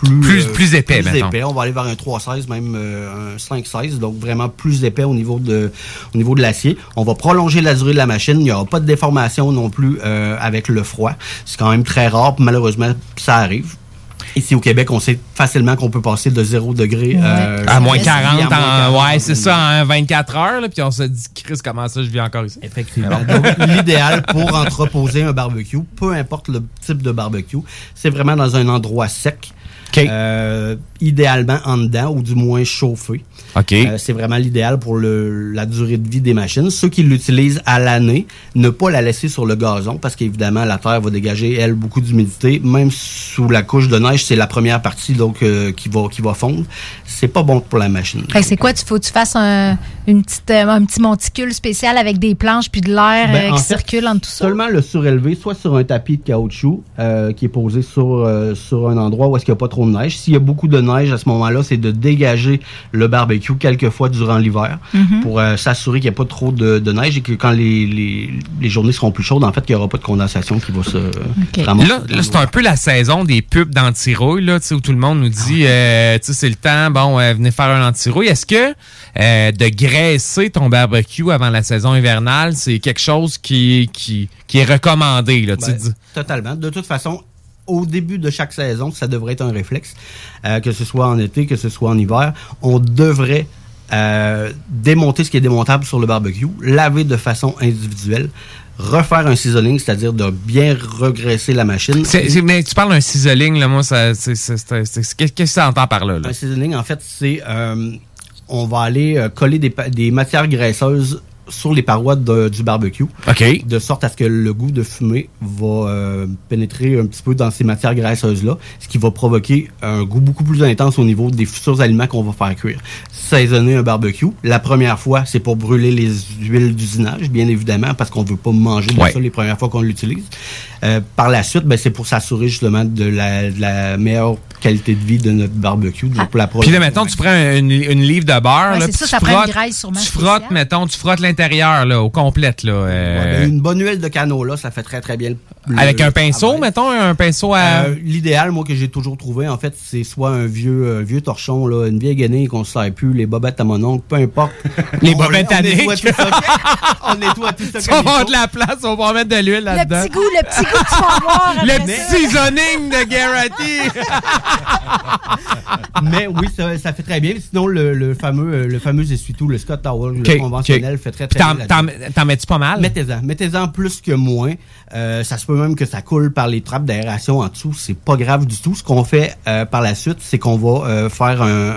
plus, Plus- plus épais, plus épais. On va aller vers un 3,16, même euh, un 5,16. Donc, vraiment plus épais au niveau de au niveau de l'acier. On va prolonger la durée de la machine. Il n'y aura pas de déformation non plus euh, avec le froid. C'est quand même très rare. Malheureusement, ça arrive. Ici au Québec, on sait facilement qu'on peut passer de 0 degré euh, à moins jusqu'à 40, moins en, 40. ouais, c'est ça, en 24 heures, là, puis on se dit, Chris, comment ça, je vis encore ici? Effectivement. Donc, l'idéal pour entreposer un barbecue, peu importe le type de barbecue, c'est vraiment dans un endroit sec. Euh, idéalement en dedans ou du moins chauffé. OK. Euh, c'est vraiment l'idéal pour le, la durée de vie des machines. Ceux qui l'utilisent à l'année, ne pas la laisser sur le gazon parce qu'évidemment la terre va dégager elle beaucoup d'humidité. Même sous la couche de neige, c'est la première partie donc euh, qui va qui va fondre. C'est pas bon pour la machine. C'est quoi? Tu faut que tu fasses un, une petite, euh, un petit monticule spécial avec des planches puis de l'air Ben, euh, en qui fait, circule entre tout ça. Seulement le surélevé, soit sur un tapis de caoutchouc euh, qui est posé sur, euh, sur un endroit où est-ce qu'il n'y a pas trop de neige. S'il y a beaucoup de neige à ce moment-là, c'est de dégager le barbecue quelques fois durant l'hiver Mhm. pour euh, s'assurer qu'il n'y a pas trop de, de neige et que quand les, les, les journées seront plus chaudes, en fait, qu'il n'y aura pas de condensation qui va se ramasser. Là, là, c'est un peu la saison des pubs d'antirouille, là, où tout le monde nous dit, tu sais, c'est le temps, bon, euh, venez faire un antirouille. Est-ce que euh, de graisser ton barbecue avant la saison hivernale, c'est quelque chose qui, qui, qui est recommandé, là, tu Ben, dis? Totalement. De toute façon, au début de chaque saison, ça devrait être un réflexe, euh, que ce soit en été, que ce soit en hiver, on devrait euh, démonter ce qui est démontable sur le barbecue, laver de façon individuelle, refaire un seasoning, c'est-à-dire de bien regresser la machine. Mais tu parles d'un ciseling, là, moi, ça, qu'est-ce que ça entend par là? là? Un seasoning, en fait, c'est euh, on va aller euh, coller des, matières graisseuses sur les parois de- du barbecue. OK. De sorte à ce que le goût de fumée va euh, pénétrer un petit peu dans ces matières graisseuses-là, ce qui va provoquer un goût beaucoup plus intense au niveau des futurs aliments qu'on va faire cuire. Saisonner un barbecue, la première fois, c'est pour brûler les huiles d'usinage, bien évidemment, parce qu'on veut pas manger de Ouais. ça les premières fois qu'on l'utilise. Euh, par la suite, ben, c'est pour s'assurer justement de la, de la meilleure qualité de vie de notre barbecue. donc pour la Puis là, mettons, tu prends une, une livre de beurre. Ouais, là, ça, tu ça prend une frottes- graisse sûrement Tu frottes, mettons, tu frottes l'intérieur, là, au complète, là. euh, Ouais, une bonne huile de canola, ça fait très très bien. le- avec un pinceau, mettons, un pinceau à. Euh, L'idéal, moi, que j'ai toujours trouvé, en fait, c'est soit un vieux, un vieux torchon, là, une vieille guenille qu'on se sert plus, les bobettes à mon oncle, peu importe. Les On- bobettes on à nettoie Nick. tout ça. on nettoie tout ça. Avoir faut. de la place, on va mettre de l'huile là-dedans. Le petit goût, le petit goût que tu vas avoir Le petit seasoning de Garrity. Mais oui, ça, ça fait très bien. Sinon, le, le fameux, euh, le fameux essuie-tout, le Scott Towel, le conventionnel, fait très Très. T'en mets-tu pas mal? Mettez-en. Mettez-en plus que moins. Euh, ça se peut même que ça coule par les trappes d'aération en dessous. C'est pas grave du tout. Ce qu'on fait euh, par la suite, c'est qu'on va euh, faire un,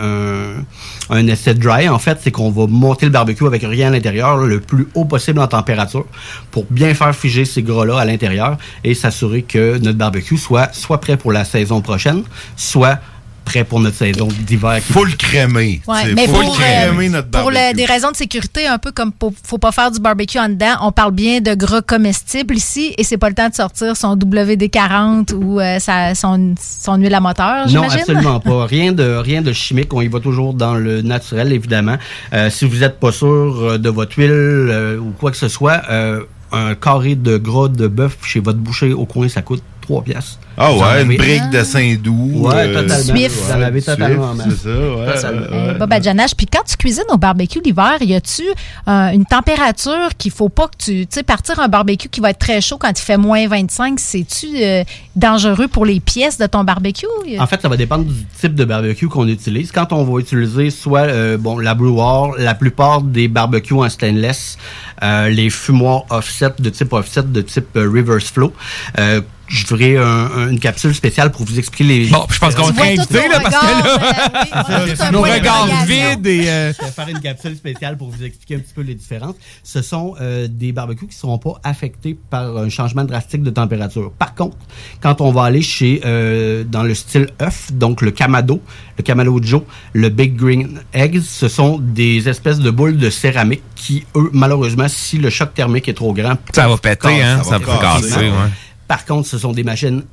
un, un essai dry. En fait, c'est qu'on va monter le barbecue avec rien à l'intérieur, le plus haut possible en température, pour bien faire figer ces gras-là à l'intérieur et s'assurer que notre barbecue soit soit prêt pour la saison prochaine, soit prêt pour notre saison d'hiver. Faut le crémer. Ouais, C'est- mais faut pour, le euh, crémer, notre pour le- barbecue. des raisons de sécurité, un peu comme pour, faut pas faire du barbecue en dedans, on parle bien de gras comestibles ici et c'est pas le temps de sortir son WD-40 ou euh, sa- son, son huile à moteur, Non, absolument pas. Rien de rien de chimique. On y va toujours dans le naturel, évidemment. Euh, si vous n'êtes pas sûr euh, de votre huile euh, ou quoi que ce soit, euh, un carré de gras de bœuf chez votre boucher au coin, ça coûte 3 piastres. Ah en ouais, une brique de Saint-Doux. Ouais, euh, totalement. Suif. Vous en avez totalement. C'est ça, ouais. Totalement. Bob. Puis quand tu cuisines au barbecue l'hiver, y a-tu euh, une température qu'il faut pas que tu. Tu sais, partir un barbecue qui va être très chaud quand il fait moins 25, c'est-tu euh, dangereux pour les pièces de ton barbecue? En fait, ça va dépendre du type de barbecue qu'on utilise. Quand on va utiliser soit euh, bon la War, la plupart des barbecues en stainless, euh, les fumoirs offset de type offset, de type euh, reverse flow. euh, je ferai un- un- une capsule spéciale pour vous expliquer les. Bon, je pense qu'on nos là, parce que là, euh, oui, nos regards vides et. euh, Je vais faire une capsule spéciale pour vous expliquer un petit peu les différences. Ce sont euh, des barbecues qui ne seront pas affectés par un changement drastique de température. Par contre, quand on va aller chez euh, dans le style œuf, donc le Kamado, le Kamado Joe, le Big Green Eggs, ce sont des espèces de boules de céramique qui, eux, malheureusement, si le choc thermique est trop grand, Ça va péter, hein, va ça peut casser. casser, ouais. Par contre, ce sont des machines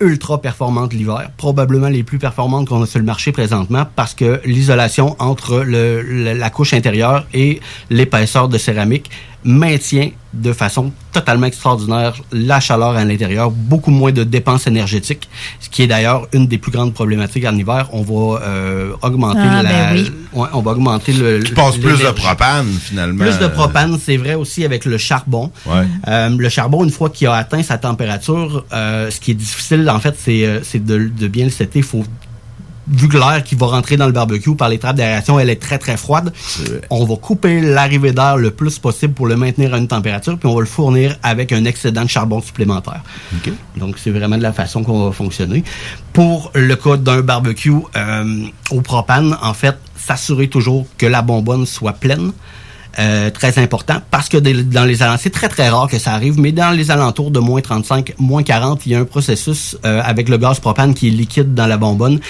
ultra performantes l'hiver, probablement les plus performantes qu'on a sur le marché présentement parce que l'isolation entre le- le- la couche intérieure et l'épaisseur de céramique maintient de façon totalement extraordinaire la chaleur à l'intérieur, beaucoup moins de dépenses énergétiques, ce qui est d'ailleurs une des plus grandes problématiques en hiver. On va euh, augmenter Ah, la, ben oui. ouais, on va augmenter le Qui passe plus de propane, finalement. Plus de propane, c'est vrai aussi avec le charbon. Ouais. Euh, le charbon, une fois qu'il a atteint sa température, euh, ce qui est difficile, en fait, c'est euh, c'est de, de bien le setter. faut Vu que l'air qui va rentrer dans le barbecue par les trappes d'aération, elle est très très froide. On va couper l'arrivée d'air le plus possible pour le maintenir à une température, puis on va le fournir avec un excédent de charbon supplémentaire. Donc c'est vraiment de la façon qu'on va fonctionner. Pour le cas d'un barbecue euh, au propane, en fait, s'assurer toujours que la bonbonne soit pleine. Euh, très important parce que dans les alentours, c'est très très rare que ça arrive, mais dans les alentours de moins 35, moins 40, il y a un processus euh, avec le gaz propane qui est liquide dans la bonbonne.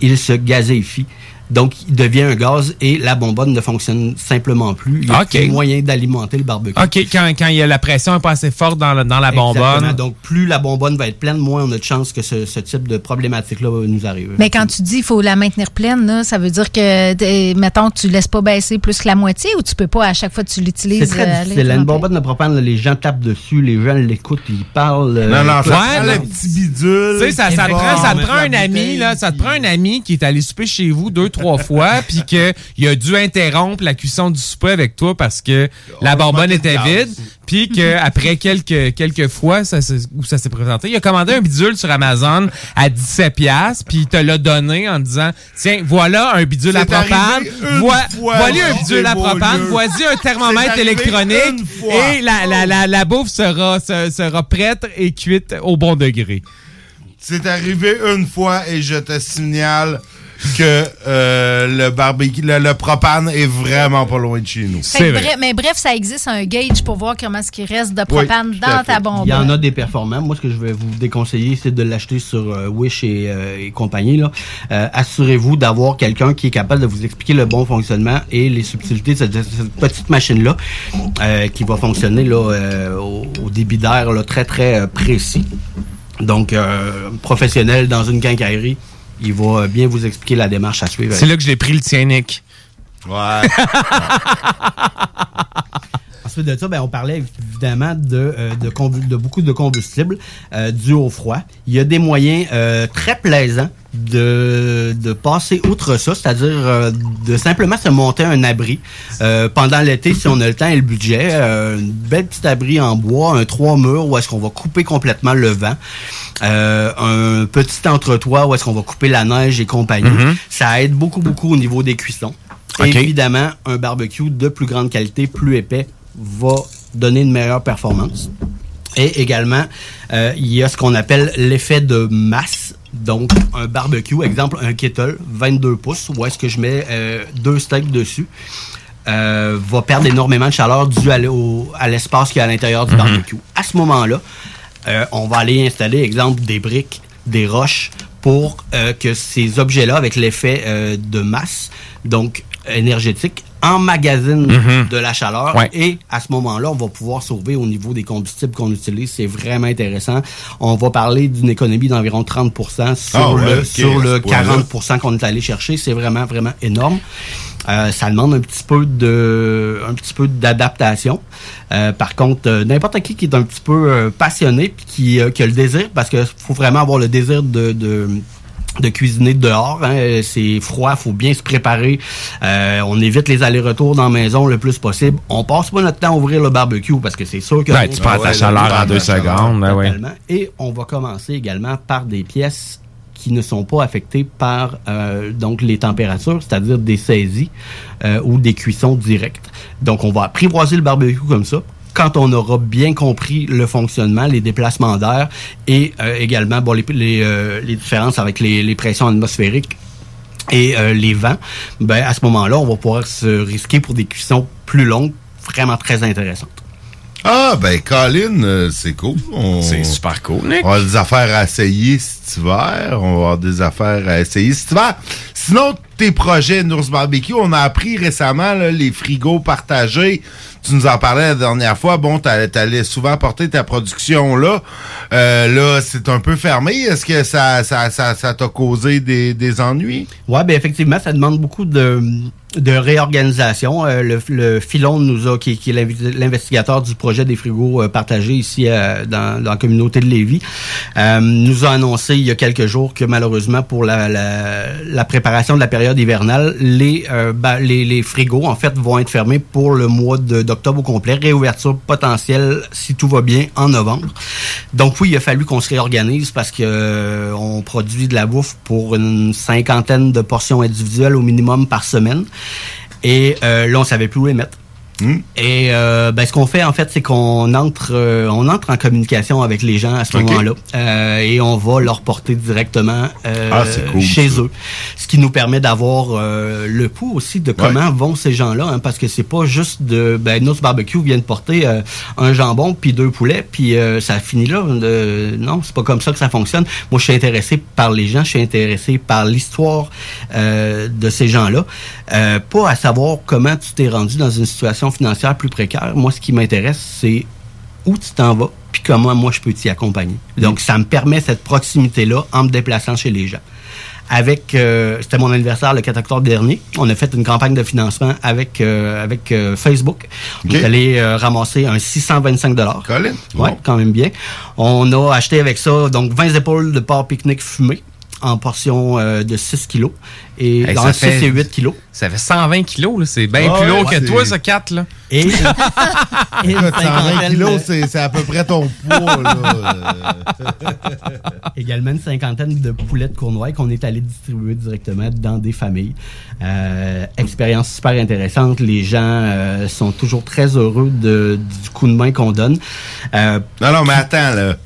Il se gazéifie. Donc, il devient un gaz et la bonbonne ne fonctionne simplement plus. Il y a OK. plus moyen d'alimenter le barbecue. OK, quand, quand il y a la pression pas assez forte dans, le- dans la Exactement. bonbonne. Donc, plus la bonbonne va être pleine, moins on a de chances que ce, ce type de problématique-là nous arrive. Mais quand tu dis qu'il faut la maintenir pleine, là, ça veut dire que, mettons, tu laisses pas baisser plus que la moitié ou tu peux pas à chaque fois que tu l'utilises? C'est très euh, difficile. Une bonbonne de propane, là, les gens tapent dessus, les gens l'écoutent, ils parlent. euh, Non, non, écoute, ça Ouais, le petit bidule. Tu sais, ça, ça te prend, ça te prend la un ami, là, ça te prend un ami qui est allé souper chez vous deux, trois fois, puis qu'il a dû interrompre la cuisson du souper avec toi parce que la bonbonne était vide, puis qu'après quelques, quelques fois ça, où ça s'est présenté, il a commandé un bidule sur Amazon à 17 pièces puis il te l'a donné en disant tiens voilà un bidule à propane voilà un bidule à propane voici un thermomètre électronique et la, la, la, la bouffe sera, se- sera prête et cuite au bon degré. C'est arrivé une fois et je te signale que euh, le barbecue, le, le propane est vraiment pas loin de chez nous. Bref- mais bref, ça existe un gauge pour voir comment ce qui reste de propane dans ta bonbonne. Il y en a des performants. Moi, ce que je vais vous déconseiller, c'est de l'acheter sur euh, Wish et, euh, et compagnie. là. Euh, Assurez-vous d'avoir quelqu'un qui est capable de vous expliquer le bon fonctionnement et les subtilités de cette, petite machine-là euh, qui va fonctionner là, euh, au, au débit d'air là, très, très euh, précis. Donc, euh, professionnel dans une quincaillerie, il va euh, bien vous expliquer la démarche à suivre. c'est là que j'ai pris le tien Nick Ouais. Ensuite de ça, ben, on parlait évidemment de, euh, de, beaucoup de combustible euh, dû au froid. Il y a des moyens euh, très plaisants de, de passer outre ça, c'est-à-dire euh, de simplement se monter un abri euh, pendant l'été si on a le temps et le budget. Euh, une belle petite abri en bois, un trois murs où est-ce qu'on va couper complètement le vent. Un petit entretoit où est-ce qu'on va couper la neige et compagnie. Mhm. Ça aide beaucoup, beaucoup au niveau des cuissons. Évidemment, un barbecue de plus grande qualité, plus épais, va donner une meilleure performance. Et également, il y a ce qu'on appelle l'effet de masse. Donc, un barbecue, exemple, un kettle, 22 pouces, où est-ce que je mets euh, deux steaks dessus, euh, va perdre énormément de chaleur dû à, l- au- à l'espace qu'il y a à l'intérieur du Mhm. barbecue. À ce moment-là, euh, on va aller installer, exemple, des briques, des roches, pour que ces objets-là, avec l'effet de masse, donc énergétique, emmagasinent Mhm. de la chaleur. Ouais. Et à ce moment-là, on va pouvoir sauver au niveau des combustibles qu'on utilise. C'est vraiment intéressant. On va parler d'une économie d'environ 30% sur Ah ouais, le, sur le ce point-là. 40% qu'on est allé chercher. C'est vraiment, vraiment énorme. Euh, ça demande un petit peu de un petit peu d'adaptation. Euh, par contre, euh, n'importe qui qui est un petit peu passionné puis qui, qui a le désir, parce que faut vraiment avoir le désir de, de de cuisiner dehors, hein. c'est froid, faut bien se préparer. Euh, on évite les allers-retours dans la maison le plus possible. On passe pas notre temps à ouvrir le barbecue parce que c'est sûr que Ouais, tu prends ta chaleur en deux secondes, ben ouais. Et on va commencer également par des pièces qui ne sont pas affectées par euh, donc les températures, c'est-à-dire des saisies euh, ou des cuissons directes. Donc on va apprivoiser le barbecue comme ça. Quand on aura bien compris le fonctionnement, les déplacements d'air et euh, également bon, euh, les différences avec les, les pressions atmosphériques et euh, les vents, ben à ce moment-là, on va pouvoir se risquer pour des cuissons plus longues, vraiment très intéressantes. Ah, ben, Colin, euh, c'est cool. On- C'est super cool, Nick. On va avoir des affaires à essayer cet hiver. On va avoir des affaires à essayer cet hiver. Sinon, tes projets Nours Barbecue, on a appris récemment là, les frigos partagés. Tu nous en parlais la dernière fois. Bon, t'allais t'allais souvent porter ta production là. Euh, là, c'est un peu fermé. Est-ce que ça ça ça ça t'a causé des, des ennuis? Ouais, ben effectivement, ça demande beaucoup de, de réorganisation. Euh, le, le Filon nous a, qui, qui est l'investigateur du projet des frigos euh, partagés ici euh, dans, dans la communauté de Lévis, euh, nous a annoncé il y a quelques jours que malheureusement pour la, la, la préparation de la période hivernale, les, euh, les, les frigos en fait vont être fermés pour le mois d'octobre au complet. Réouverture potentielle si tout va bien en novembre. Donc oui, il a fallu qu'on se réorganise parce que on produit de la bouffe pour une cinquantaine de portions individuelles au minimum par semaine. Et euh, là, on savait plus où les mettre. Et euh, ben, ce qu'on fait en fait, c'est qu'on entre, euh, on entre en communication avec les gens à ce moment-là euh, et on va leur porter directement euh, Ah, cool, chez ça. eux, ce qui nous permet d'avoir euh, le pouls aussi de comment vont ces gens-là, hein, parce que c'est pas juste de ben notre barbecue vient de porter euh, un jambon puis deux poulets puis euh, ça finit là. Euh, non, c'est pas comme ça que ça fonctionne. Moi, je suis intéressé par les gens, je suis intéressé par l'histoire euh, de ces gens-là, euh, pas à savoir comment tu t'es rendu dans une situation financière plus précaire. Moi, ce qui m'intéresse, c'est où tu t'en vas, puis comment moi je peux t'y accompagner. Donc, ça me permet cette proximité-là en me déplaçant chez les gens. Avec, euh, c'était mon anniversaire le 4 octobre dernier. On a fait une campagne de financement avec euh, avec euh, Facebook. On est allé ramasser un 625 dollars. Colin. Ouais, quand même bien. On a acheté avec ça donc 20 épaules de porc pique-nique fumé. En portions euh, de 6 kilos. Et Hey, dans ça 6 fait- et 8 kilos. Ça fait 120 kilos, là. C'est bien plus lourd ouais, que c'est- toi, ça, 4, là. Et, et une Écoute, 120 cinquantaine kilos, de- c'est c'est à peu près ton poids. là. Également une cinquantaine de poulets de Cournois qu'on est allé distribuer directement dans des familles. Euh, expérience super intéressante. Les gens euh, sont toujours très heureux de, du coup de main qu'on donne. Euh, non, non, mais attends, là.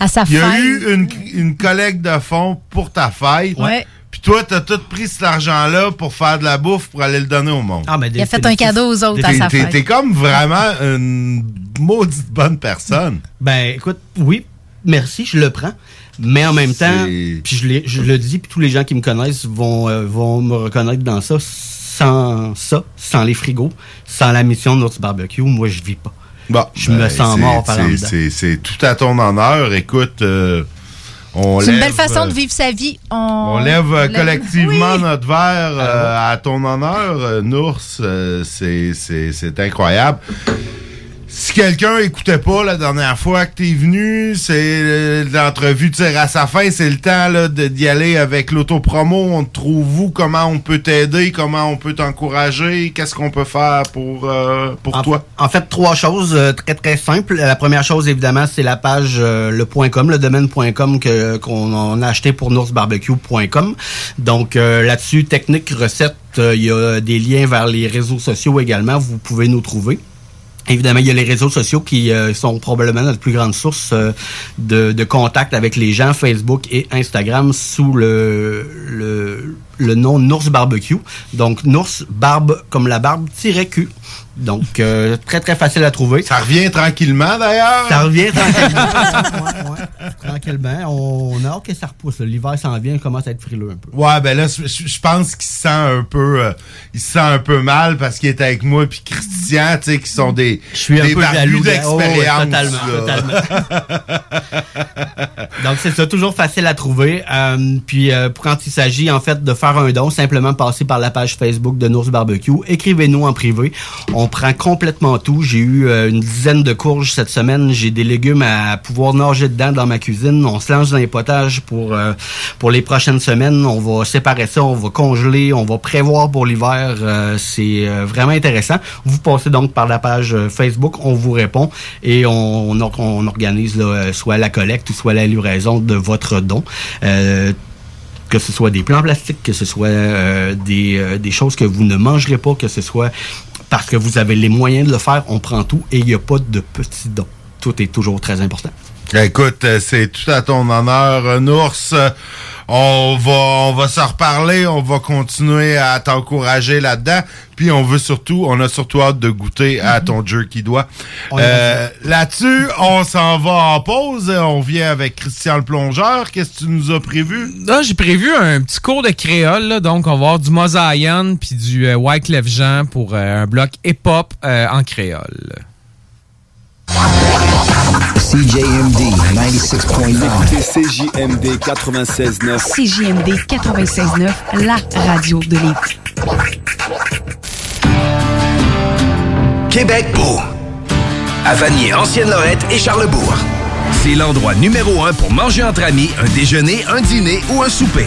À sa Il y a fête. eu une, une collecte de fonds pour ta fête. Ouais. Puis toi, t'as tout pris cet argent-là pour faire de la bouffe pour aller le donner au monde. Ah, mais Il a fait un cadeau aux autres à T'es- sa t'es- fête. T'es comme vraiment une maudite bonne personne. Ben, écoute, oui, merci, je le prends. Mais en même temps, puis je le dis, puis tous les gens qui me connaissent vont, euh, vont me reconnaître dans ça. Sans ça, sans les frigos, sans la mission de notre barbecue, moi, je vis pas. Bon, je me ben, sens c'est- mort par c'est- tout à ton honneur. Écoute, euh, on C'est une lève, belle façon euh, de vivre sa vie. On, On lève euh, lève- collectivement Oui. notre verre euh, à ton honneur, euh, Nours. euh, c'est- c'est c'est incroyable. Si quelqu'un écoutait pas la dernière fois que t'es venu, c'est euh, l'entrevue tire à sa fin, c'est le temps là, d'y aller avec l'autopromo. On te trouve où, comment on peut t'aider, comment on peut t'encourager, qu'est-ce qu'on peut faire pour, euh, pour en, toi? En fait, trois choses euh, très très simples. La première chose, évidemment, c'est la page euh, le point .com, le domaine point .com que qu'on on a acheté pour noursbarbecue.com. Donc là-dessus, technique, recette, il y a des liens vers les réseaux sociaux également. Vous pouvez nous trouver. Évidemment, il y a les réseaux sociaux qui euh, sont probablement notre plus grande source euh, de, de contact avec les gens, Facebook et Instagram, sous le, le, nom Nours Barbecue. Donc, Nours Barbe comme la barbe, tiré Q. Donc, euh, très, très facile à trouver. Ça revient tranquillement, d'ailleurs. Ça revient tranquillement. Ouais, ouais, tranquillement. On a hâte que ça repousse. là. L'hiver s'en vient, on commence à être frileux un peu. Ouais, ben là, je pense qu'il se sent un peu, euh, il se sent un peu mal parce qu'il est avec moi puis Christian, tu sais, qui sont des, Je suis un des peu jaloux. de- Oh, ouais, d'expérience. totalement, là. totalement. Donc, c'est ça, toujours facile à trouver. Euh, puis, euh, quand il s'agit, en fait, de faire un don, simplement passer par la page Facebook de Nours Barbecue. Écrivez-nous en privé. On prend complètement tout. J'ai eu euh, une dizaine de courges cette semaine. J'ai des légumes à pouvoir nager dedans dans ma cuisine. On se lance dans les potages pour, euh, pour les prochaines semaines. On va séparer ça, on va congeler, on va prévoir pour l'hiver. Euh, c'est euh, vraiment intéressant. Vous passez donc par la page euh, Facebook, on vous répond et on, on, or- on organise là, soit la collecte ou soit la livraison de votre don. Que ce soit des plans plastiques, que ce soit euh, des, euh, des choses que vous ne mangerez pas, que ce soit parce que vous avez les moyens de le faire, on prend tout et il n'y a pas de petits dons. Tout est toujours très important. Écoute, euh, c'est tout à ton honneur, Nours. On va, on va se reparler, on va continuer à t'encourager là-dedans. Puis on veut surtout, on a surtout hâte de goûter à ton jerky doigt. Y Euh, Là-dessus, on s'en va en pause. On vient avec Christian le plongeur. Qu'est-ce que tu nous as prévu? J'ai prévu un petit cours de créole, là, donc on va avoir du Mosaïen puis du euh, Wyclef Jean pour euh, un bloc hip-hop euh, en créole. CJMD 96.9. CJMD 96.9. CJMD 96.9, la radio de Lévis. Québec beau. À Vanier, Ancienne-Lorette et Charlebourg. C'est l'endroit numéro un pour manger entre amis, un déjeuner, un dîner ou un souper.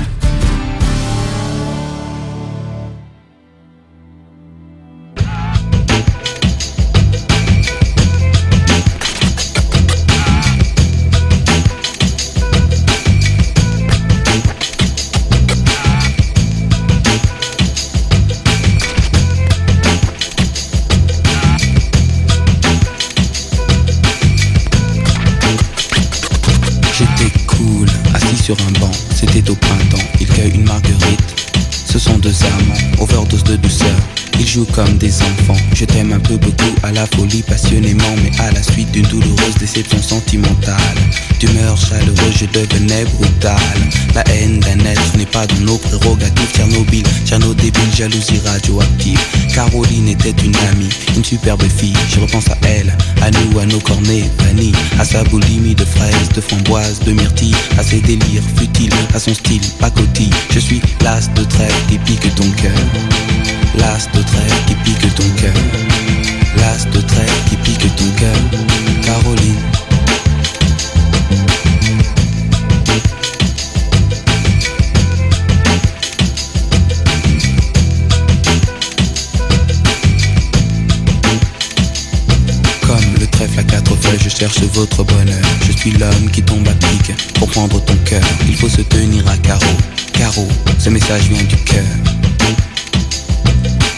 Comme des enfants. Je t'aime un peu beaucoup, la folie passionnément, mais à la suite d'une douloureuse déception sentimentale. D'humeur chaleureuse, je devenais brutal. La haine d'un être n'est pas dans nos prérogatives. Tchernobyl, Tcherno débile, jalousie radioactive. Caroline était une amie, une superbe fille. Je repense à elle, à nous, à nos cornets, vanille, à sa boulimie de fraises, de framboises, de myrtilles, à ses délires futiles, à son style pacotille. Je suis l'as de trêve qui pique ton cœur. L'as de trêve qui pique ton cœur. L'as de trêve qui pique ton cœur. Caroline. Comme le trèfle à quatre feuilles, je cherche votre bonheur. Je suis l'homme qui tombe à pic pour prendre ton cœur. Il faut se tenir à carreau. Carreau, ce message vient du cœur.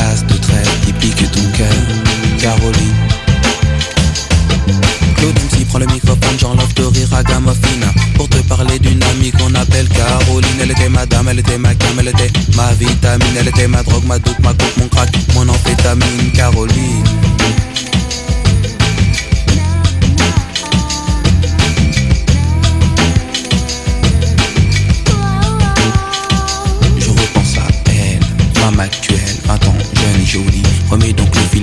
L'as de trêve qui pique ton cœur. Caroline. Claude MC prend le microphone, j'enlève de rire à Gamofina Pour te parler d'une amie qu'on appelle Caroline. Elle était ma dame, elle était ma cam, elle était ma vitamine. Elle était ma drogue, ma doute, ma coupe, mon crack, mon amphétamine. Caroline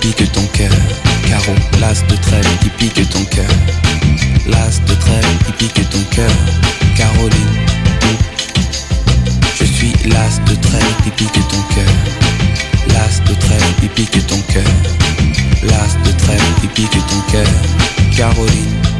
pique ton cœur. Carreau, l'as de trêve qui pique ton cœur. L'as de trêve qui pique ton cœur. Caroline. Je suis l'as de trêve qui pique ton cœur. L'as de trêve qui pique ton cœur. L'as de trêve qui pique ton cœur. Caroline.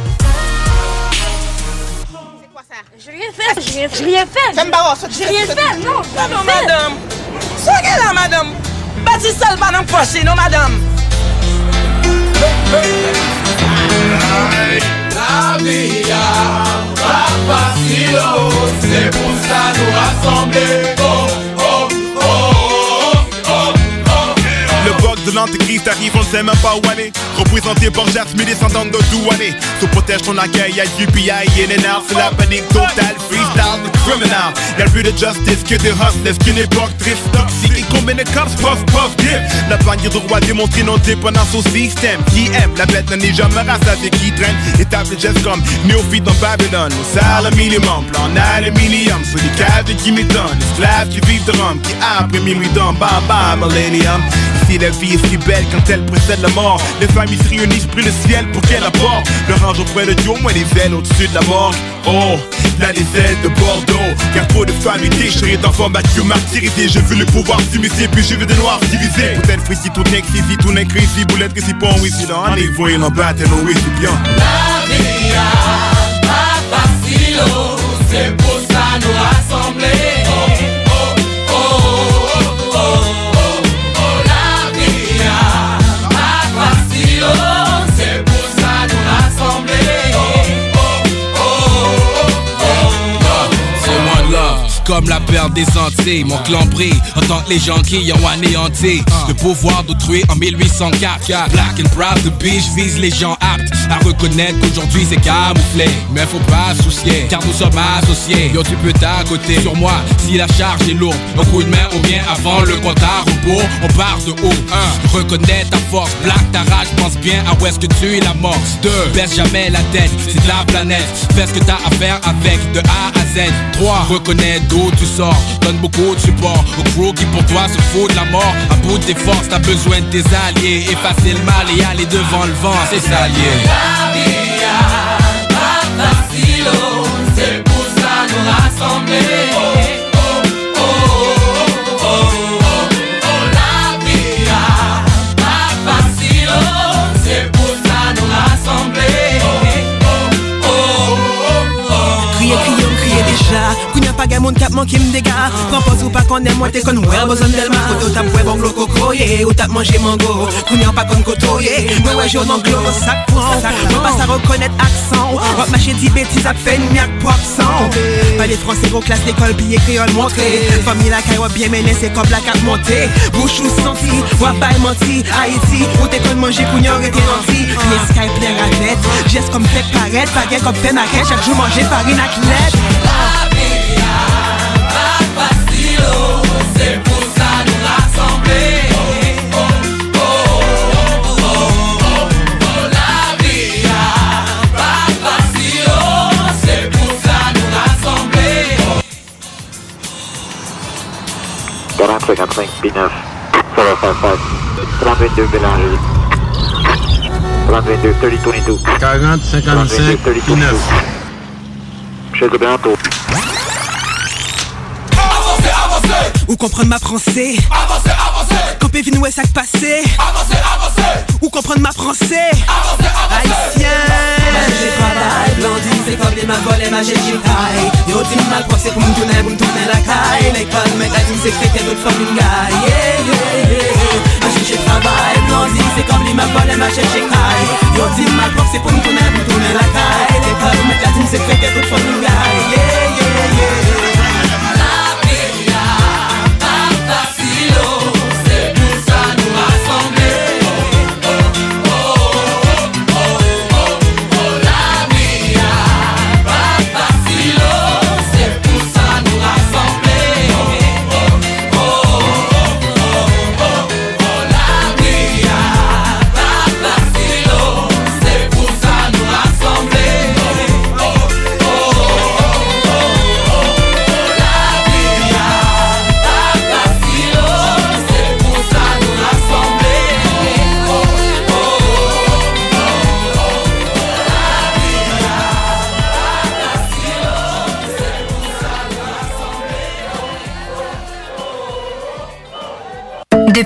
J'ai rien fait, j'ai rien fait. J'ai rien fait. J'ai rien fait, non. Non, non, madame. Soyez là, madame. Bâtisse ça, pas dans poche, non, madame. La vie pas facile, c'est pour ça nous rassembler. De l'antéchrist arrive, on ne sait même pas où aller. Représenté par Jasmine, descendant de Douané. Se protège ton accueil, y'a UPI, and out, c'est la panique totale. Freestyle, criminal. Y'a plus de justice que de hustlers, qu'une époque triste, toxique. Et combien de cops, puff, puff, dip. La bannière de roi démontrer nos dépendance au système. Qui aime, la bête n'est jamais rassasiée, qui traîne. Étape de gestes comme néophyte dans Babylone. Au salaire minimum, plan aluminium. Sur les caves qui m'étonnent. Esclaves qui vivent de rhum, qui après minuit dans bam bam, millennium. Ici la vie est si belle quand elle précède la mort. Les familles se réunissent, prient le ciel pour qu'elle apporte. Le range auprès de Dieu, moins les ailes au-dessus de la morgue. Oh, là les ailes de Bordeaux. Car trop de familles déchirées d'enfants battus, martyrisés. Je veux le pouvoir s'immiscer, puis je veux des noirs divisés. Peut-être frisi, tout n'est si tout n'est crazy. Boulette que c'est pas un whisky, là. On est voyé en battre, no whisky, bien. La vie pas facile, oh, c'est pour ça nous rassembler. Comme la perle des Antilles. Mon clan brille en tant que les gens qui ont anéanti le pouvoir d'autrui en 1804. Black and proud, the beach vise les gens aptes à reconnaître qu'aujourd'hui c'est camouflé. Mais faut pas soucier, car nous sommes associés. Yo, tu peux côté sur moi si la charge est lourde. Un coup de main ou bien avant le compte à rebours. On part de haut. 1. Reconnais ta force, black ta rage, pense bien à où est-ce que tu es la mort. 2. Baisse jamais la tête, c'est de la planète. Fais ce que t'as à faire avec de A à Z. 3. Reconnais d'où tu sors, donne beaucoup de support au crew qui pour toi se fout de la mort. À bout de tes forces, t'as besoin de tes alliés. Effacer le mal et aller devant le vent, c'est ça lié. C'est rassembler. Pa gen moun kap manke m dega Propose ou pa konen mwen te kon wè bozon delman Koto tap wè bon glo kokoye Ou tap manje mango. Kounya pa kon kotoye Mwen wè joun anglo sak pran Mwen pas a rekonnet aksan Wap mache di betis ap fen miak pop san Pa les français gros classe l'école piye créole montré. Famille la kay wap bien c'est comme la carte montée. Bouche ou senti Wap bay menti. Haïti Ou te kon manje rete nanti Les sky plein la tête Geste comme fait paraître Pas gen comme fait maquette Chaque jour manger 40 55 P9 055 32 Bélanger. 32 3022 40 55 P9 Chez le bientôt Avancez, avancez. Ou comprendre ma français? Avancez, avancez. Campé vin ouais sac passé Avancez, avancez. Ou comprendre ma français? Avancez, avancez. Haïtien. J'ai travail, blondine, c'est comme les ma volé, ma j'ai taille Yo, dis mal pour c'est pour me tourner, pour me tourner la caille. L'école, mec, la team, c'est que t'es d'autres femmes, une gaille. Yeah, yeah, yeah. J'ai travail, blondine, c'est comme les ma volé, ma j'ai taille Yo, dis mal pour c'est pour me tourner, pour me tourner la caille. L'école, mec, la team, c'est que t'es d'autres femmes, une gaille. Yeah, yeah, yeah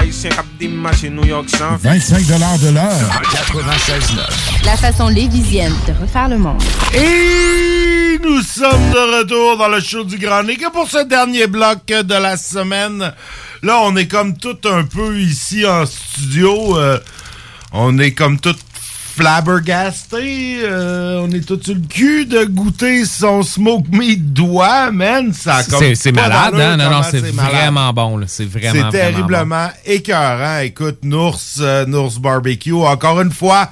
Les Haïtiens cap New York sans 25 de l'heure. 96.9. La façon lévisienne de refaire le monde. Et nous sommes de retour dans le show du Grand Nick. Et pour ce dernier bloc de la semaine, là, on est comme tout un peu ici en studio. euh, on est comme tout flabbergasté. euh, on est tout sur le cul de goûter son smoke meat doigt, man. Ça C'est malade, hein? Non, non, c'est vraiment bon. C'est vraiment, C'est vraiment bon. terriblement écœurant. Écoute, Nours, euh, Nours Barbecue, encore une fois,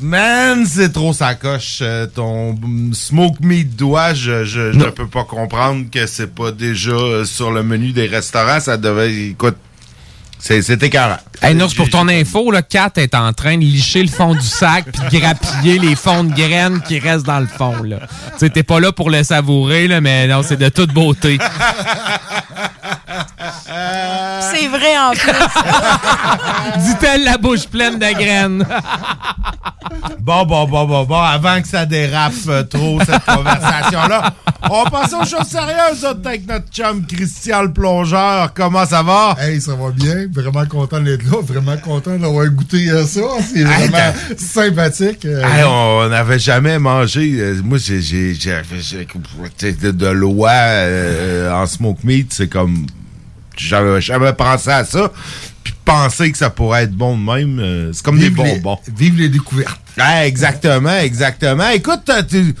man, c'est trop sa coche. euh, ton smoke meat doigt, je, je, je peux pas comprendre que c'est pas déjà euh, sur le menu des restaurants. Ça devait, écoute, c'est écœurant. Hey, Nours, pour ton info, là, Kat est en train de licher le fond du sac puis de grappiller les fonds de graines qui restent dans le fond. là. Tu sais, t'es pas là pour le savourer, là, mais non, c'est de toute beauté. C'est vrai en plus. Dit-elle la bouche pleine de graines. Bon, bon, bon, bon, bon, avant que ça dérape euh, trop, cette conversation-là, on va passer aux choses sérieuses, autres, avec notre chum Christian le plongeur. Comment ça va? Hey, ça va bien. Vraiment content d'être là. Vraiment content d'avoir goûté à ça. C'est vraiment sympathique. Euh, Hey, on n'avait jamais mangé. euh, moi, j'ai, de, de l'oie euh, en smoke meat, c'est comme. J'avais jamais pensé à ça. Puis penser que ça pourrait être bon de même, euh, c'est comme Vive des les- bonbons. Vive les découvertes. Ah, exactement, exactement. Écoute, euh, tu,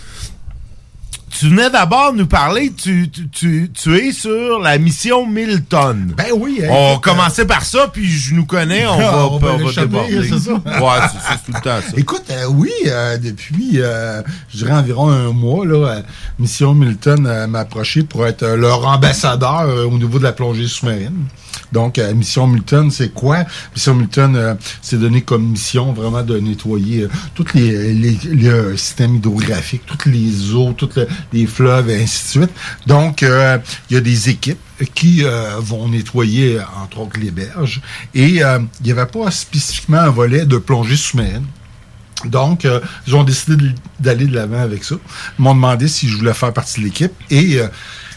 tu venais d'abord nous parler, tu, tu, tu, tu es sur la mission Milton. Ben oui. hein, On commençait par ça, puis je nous connais, on va, On va on va déborder. c'est ça? Ouais, c'est, tout le temps ça. Écoute, euh, oui, euh, depuis, euh, je dirais environ un mois, là, Mission Milton m'a approché pour être leur ambassadeur au niveau de la plongée sous-marine. Donc, euh, Mission Milton, c'est quoi? Mission Milton, euh, c'est donné comme mission vraiment de nettoyer euh, tous les, les, systèmes hydrographiques, toutes les eaux, tous le- les fleuves et ainsi de suite. Donc, euh, il y a des équipes qui euh, vont nettoyer, entre autres, les berges. Et il n'y avait pas spécifiquement un volet de plongée sous-marine. Donc, euh, ils ont décidé d'aller de l'avant avec ça. Ils m'ont demandé si je voulais faire partie de l'équipe et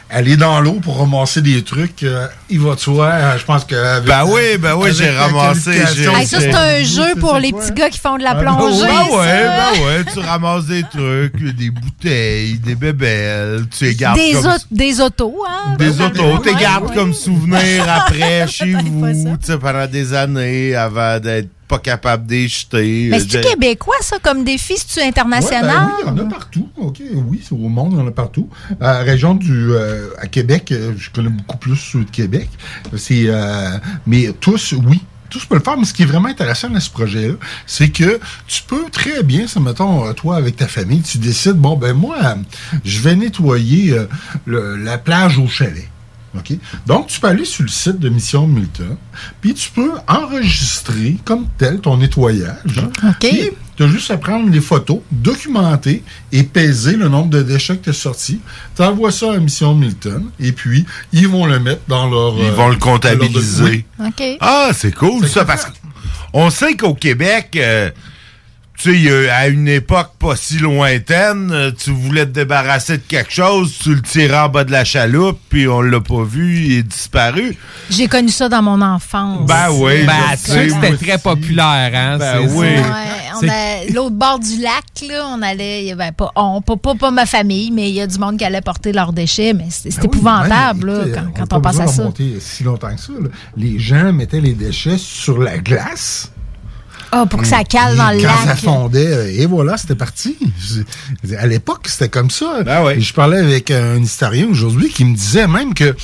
aller dans l'eau pour ramasser des trucs. euh, il va de soi. euh, je pense que. avec- Ben oui, ben oui, j'ai ramassé, Hey, ça, c'est un jeu pour les petits gars qui font de la plongée. Ben ouais, ben ouais, tu ramasses des trucs, des bouteilles, des bébelles, tu les gardes Des, comme, des autos, hein? des autos, tu les gardes ouais. comme souvenir après chez vous, tu sais, pendant des années avant d'être pas capable de les jeter. Mais c'est-tu J'ai- québécois, ça, comme défi? C'est-tu international? Ouais, ben oui, il y en a partout. OK, oui, c'est au monde, il y en a partout. À la région du euh, à Québec, euh, je connais beaucoup plus ceux de Québec. C'est euh, mais tous, oui. Tous peuvent le faire, mais ce qui est vraiment intéressant dans ce projet-là, c'est que tu peux très bien, ça mettons, euh, toi avec ta famille, tu décides, bon, ben moi, euh, je vais nettoyer euh, le- la plage au chalet. OK? Donc, tu peux aller sur le site de Mission Milton, puis tu peux enregistrer comme tel ton nettoyage. Puis, tu as juste à prendre les photos, documenter et peser le nombre de déchets que tu as sortis. Tu envoies ça à Mission Milton, et puis, ils vont le mettre dans leur... Ils euh, vont le leur- comptabiliser. Oui. OK. Ah, c'est cool ça, parce qu'on sait qu'au Québec, euh, tu sais, à une époque pas si lointaine, euh, tu voulais te débarrasser de quelque chose, tu le tirais en bas de la chaloupe, puis on l'a pas vu, il est disparu. J'ai connu ça dans mon enfance. Ben oui, Ben, tu sais c'était très populaire, hein? Ben oui. ça. Ouais, on a- l'autre bord du lac, là, on allait, il y avait pas, on, pas, pas, pas ma famille, mais il y a du monde qui allait porter leurs déchets, mais c'est Ben oui, épouvantable, là, quand, a quand pas on pense à ça. si longtemps que ça. là. Les gens mettaient les déchets sur la glace. Ah, pour que ça cale dans le Quand lac. ça fondait, euh, et voilà, c'était parti. À l'époque, c'était comme ça. Ben je parlais avec un historien aujourd'hui qui me disait même que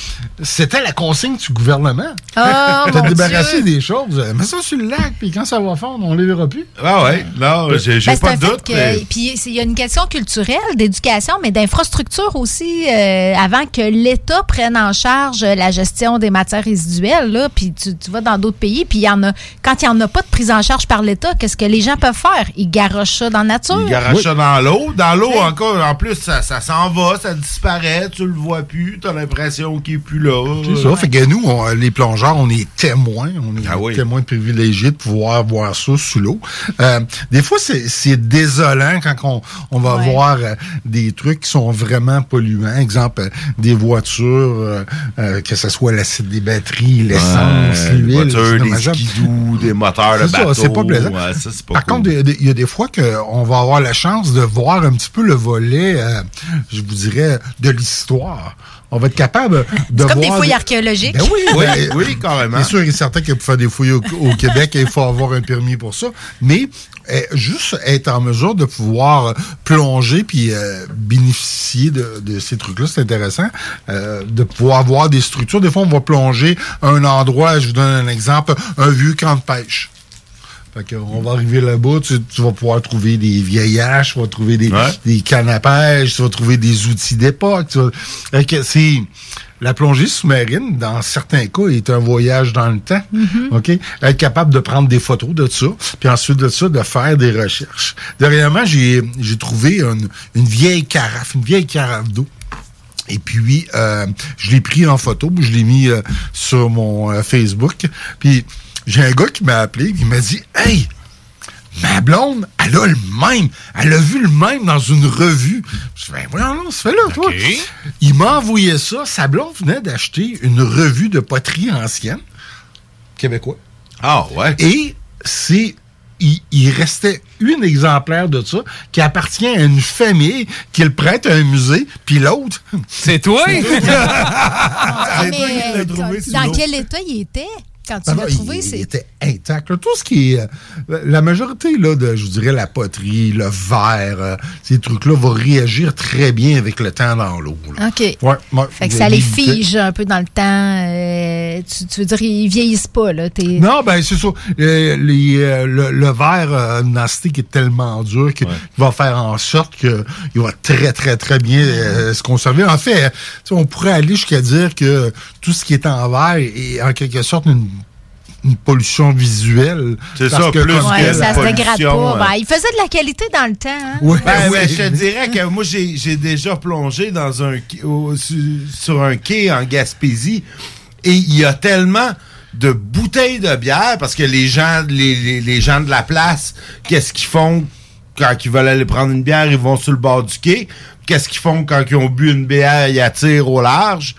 c'était la consigne du gouvernement. Oh, T'as débarrassé Dieu. des choses. Mets ça sur le lac, puis quand ça va fondre, on les verra plus. Ah ouais, non, j'ai j'ai Ben, c'est pas un de doute. mais- Puis il y a une question culturelle, d'éducation, mais d'infrastructure aussi, euh, avant que l'État prenne en charge la gestion des matières résiduelles. Là, puis tu, tu vas dans d'autres pays, puis il y en a. Quand il n'y en a pas de prise en charge par l'État, qu'est-ce que les gens peuvent faire? Ils garochent ça dans la nature. Il garoche ça dans l'eau. Dans l'eau, encore, en plus, ça, ça s'en va, ça disparaît, tu le vois plus, t'as l'impression qu'il est plus là. C'est ça. Fait que nous, on- les plongeurs, on est témoins. On est Ah oui. témoins privilégiés de pouvoir voir ça sous l'eau. Euh, des fois, c'est désolant quand on, on va Ouais. voir euh, des trucs qui sont vraiment polluants. Exemple, euh, des voitures, que ce soit l'acide des batteries, l'essence, Ouais, l'huile. voitures, des skidoo, des moteurs de bateau. c'est pas plaisant. Ouais, ça, c'est pas Par cool. contre, il y a des- il y, a des fois qu'on va avoir la chance de voir un petit peu le volet, euh, je vous dirais, de l'histoire. On va être capable de C'est comme des fouilles archéologiques. Ben oui, Oui, ben, oui, carrément. C'est sûr et certain que pour faire des fouilles au, au Québec, il faut avoir un permis pour ça. Mais euh, juste être en mesure de pouvoir plonger puis euh, bénéficier de, de ces trucs-là, c'est intéressant. Euh, de pouvoir voir des structures. Des fois, on va plonger un endroit, je vous donne un exemple, un vieux camp de pêche. Fait que on va arriver là-bas, tu, tu vas pouvoir trouver des vieilles haches, tu vas trouver des, Ouais. des pêche, tu vas trouver des outils d'époque. tu vas- Fait que c'est la plongée sous-marine, dans certains cas, est un voyage dans le temps. OK? Être capable de prendre des photos de ça, puis ensuite de ça, de faire des recherches. Dernièrement, j'ai j'ai trouvé une, une vieille carafe, une vieille carafe d'eau. Et puis, euh, je l'ai pris en photo, puis je l'ai mis euh, sur mon euh, Facebook. Puis, j'ai un gars qui m'a appelé, qui m'a dit Hey, Ma blonde, elle a le même. Elle a vu le même dans une revue. Je fais, ben, voyons, non, ça fait là, toi. Il m'a envoyé ça. Sa blonde venait d'acheter une revue de poterie ancienne, québécois. Ah, ouais. Et c'est. Il, il restait une exemplaire de ça qui appartient à une famille qui le prête à un musée, puis l'autre. C'est toi? Ah, mais, dans quel état il était? Quand tu Ah l'as trouvé? c'est- il était intact. là. Tout ce qui est. euh, la majorité, là, de, je vous dirais, la poterie, le verre, euh, ces trucs-là, vont réagir très bien avec le temps dans l'eau. là. OK. Ouais, ouais. Fait que ça les fige un peu dans le temps. euh, tu, tu veux dire, ils vieillissent pas, là. T'es- Non, ben c'est ça. Euh, les, euh, le, le verre euh, nastique est tellement dur qu'il va faire en sorte que il va très, très, très bien euh, se conserver. En fait, tu sais, on pourrait aller jusqu'à dire que tout ce qui est en verre est en quelque sorte une, une pollution visuelle. C'est ça, que plus Ouais, ça se dégrade pollution, pas. Ben, il faisait de la qualité dans le temps. hein? Ouais, Ben, ouais. je te dirais que moi, j'ai j'ai déjà plongé dans un au- sur un quai en Gaspésie et il y a tellement de bouteilles de bière parce que les gens, les, les- les gens de la place, qu'est-ce qu'ils font quand ils veulent aller prendre une bière? Ils vont sur le bord du quai. Qu'est-ce qu'ils font quand ils ont bu une bière? Ils attirent au large.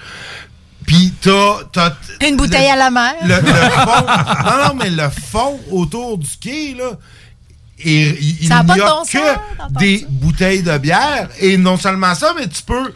Puis t'as... t'as- Une bouteille le- à la mer. le, le fond, non, non, mais le fond autour du quai, là, et il a n'y pas a de bon sens que des bouteilles de bière. Et non seulement ça, mais tu peux,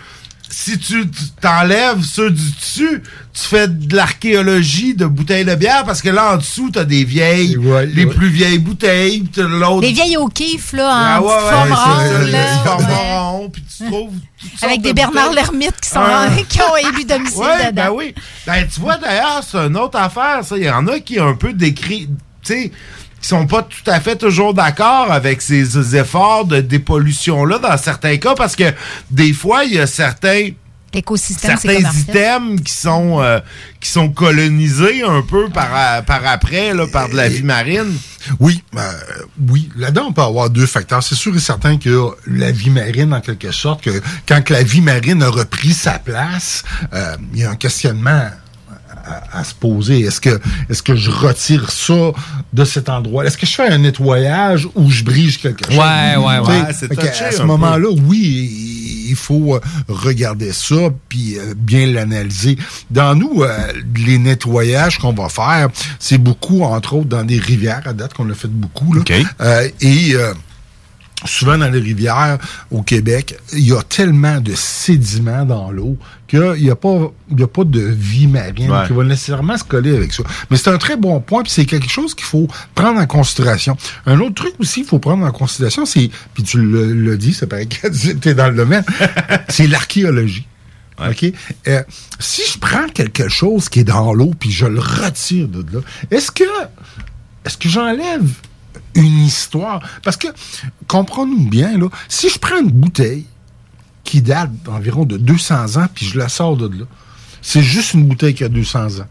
si tu t'enlèves ceux du dessus, tu fais de l'archéologie de bouteilles de bière parce que là, en dessous, t'as des vieilles, les plus vieilles bouteilles, puis t'as l'autre. Les vieilles au kiff, là, en Ah ouais, petite ouais, forme c'est ça, ronde, les là. formes Ouais. rondes, puis tu trouves Avec des de Bernard. Lermite qui, sont, Ah. qui ont élu domicile Ouais, dedans. ben oui. Ben, tu vois, d'ailleurs, c'est une autre affaire, ça. Il y en a qui ont un peu décrit, tu sais, qui sont pas tout à fait toujours d'accord avec ces efforts de dépollution-là dans certains cas, parce que des fois, il y a certains certains items qui sont euh, qui sont colonisés un peu par, euh, par après là, par de la vie marine. Oui, euh, oui. Là-dedans, on peut avoir deux facteurs. C'est sûr et certain que la vie marine, en quelque sorte, que quand que la vie marine a repris sa place, euh, il y a un questionnement à, à se poser. Est-ce que est-ce que je retire ça de cet endroit? Est-ce que je fais un nettoyage ou je brise quelque chose? Ouais, ouais, ouais. Ouais, c'est touché À ce moment-là, oui, il faut euh, regarder ça puis euh, bien l'analyser. Dans nous, euh, les nettoyages qu'on va faire, c'est beaucoup, entre autres, dans des rivières à date qu'on a fait beaucoup. Là. Euh, et euh, souvent dans les rivières au Québec, il y a tellement de sédiments dans l'eau qu'il n'y a, pas- y a pas de vie marine Ouais. qui va nécessairement se coller avec ça. Mais c'est un très bon point, puis c'est quelque chose qu'il faut prendre en considération. Un autre truc aussi qu'il faut prendre en considération, c'est, puis tu le, le dis, ça paraît que tu es dans le domaine, c'est l'archéologie. OK? Euh, si je prends quelque chose qui est dans l'eau puis je le retire de là, est-ce que est-ce que j'enlève une histoire? Parce que, comprenons bien, là, si je prends une bouteille qui date d'environ de 200 ans puis je la sors de là, c'est juste une bouteille qui a 200 ans.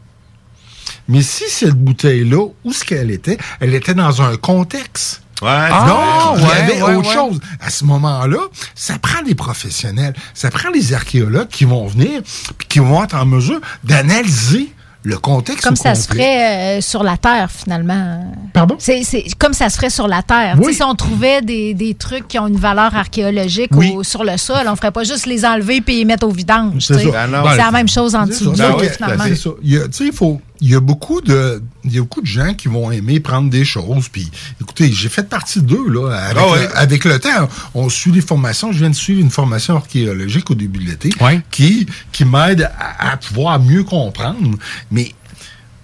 Mais si cette bouteille-là, où est-ce qu'elle était? Elle était dans un contexte. Ah, Donc, il y ouais, avait ouais, autre ouais. chose. À ce moment-là, ça prend des professionnels, ça prend des archéologues qui vont venir puis qui vont être en mesure d'analyser le contexte. Comme ça se ferait euh, sur la Terre, finalement. Pardon? C'est c'est comme ça se ferait sur la Terre. Oui. Si on trouvait des, des trucs qui ont une valeur archéologique Oui. sur le sol, on ferait pas juste les enlever puis les mettre au vidange. C'est. Ben la même chose en dessous l'eau, Donc, finalement. sais, il faut, il y a beaucoup de, il y a beaucoup de gens qui vont aimer prendre des choses. Puis, écoutez, j'ai fait partie d'eux là. Avec, Ah le, avec le temps, on suit des formations. Je viens de suivre une formation archéologique au début de l'été, qui, qui m'aide à, à pouvoir mieux comprendre. Mais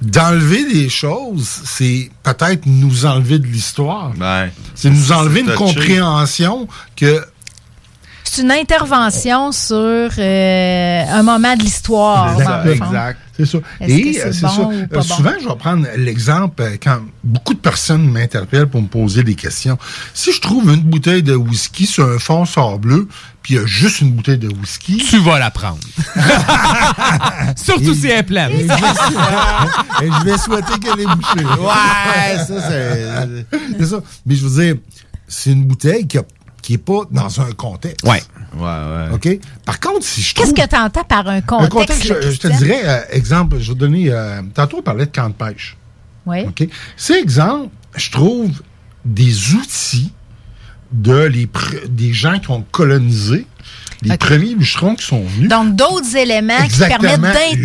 d'enlever des choses, c'est peut-être nous enlever de l'histoire. c'est nous enlever une touché. compréhension que C'est une intervention sur euh, un moment de l'histoire. fond. C'est ça. Est-ce Et que c'est euh, c'est bon ça. ou Euh, pas bon? souvent, je vais prendre l'exemple quand beaucoup de personnes m'interpellent pour me poser des questions. Si je trouve une bouteille de whisky sur un fond sableux, puis il y a juste une bouteille de whisky. Tu vas la prendre. Surtout si elle est pleine. Et je vais, et je vais souhaiter qu'elle est bouchée. Ouais, ça, c'est- c'est ça. Mais je veux dire, c'est une bouteille qui, a- qui est pas dans un contexte. Ouais. Ouais, ouais. OK? Par contre, si je Qu'est-ce que tu entends par un un contexte? contexte, je, te dirais, euh, exemple, je vais donner... euh, tantôt, on parlait de camp de pêche. Oui. OK? C'est exemple, je trouve des outils de les pr- des gens qui ont colonisé les premiers bûcherons qui sont venus. Donc, d'autres éléments qui permettent d'interpréter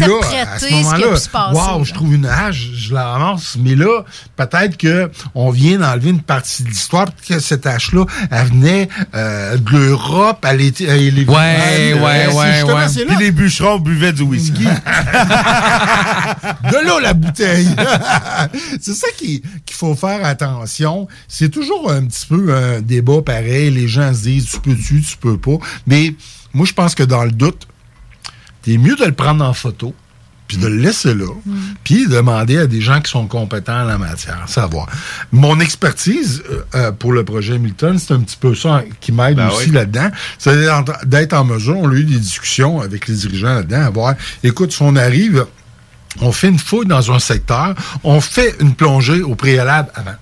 ce, qui a pu se passer. Wow, je trouve une hache, je la ramasse. Mais là, peut-être que on vient d'enlever une partie de l'histoire, parce que cette hache-là, elle venait euh, de l'Europe, elle était... Elle est- Ouais, elle- ouais, c'est ouais, ouais. Puis les bûcherons buvaient du whisky. de là la bouteille. c'est ça qui- qu'il faut faire attention. C'est toujours un petit peu un débat pareil. Les gens se disent tu peux-tu, tu peux pas. Mais moi, je pense que dans le doute, t'es mieux de le prendre en photo puis de le laisser là, puis demander à des gens qui sont compétents en la matière, savoir. Mon expertise euh, euh, pour le projet Milton, c'est un petit peu ça qui m'aide Ben aussi oui. là-dedans. C'est d'être- d'être en mesure, on a eu des discussions avec les dirigeants là-dedans, à voir, écoute, si on arrive on fait une fouille dans un secteur, on fait une plongée au préalable avant.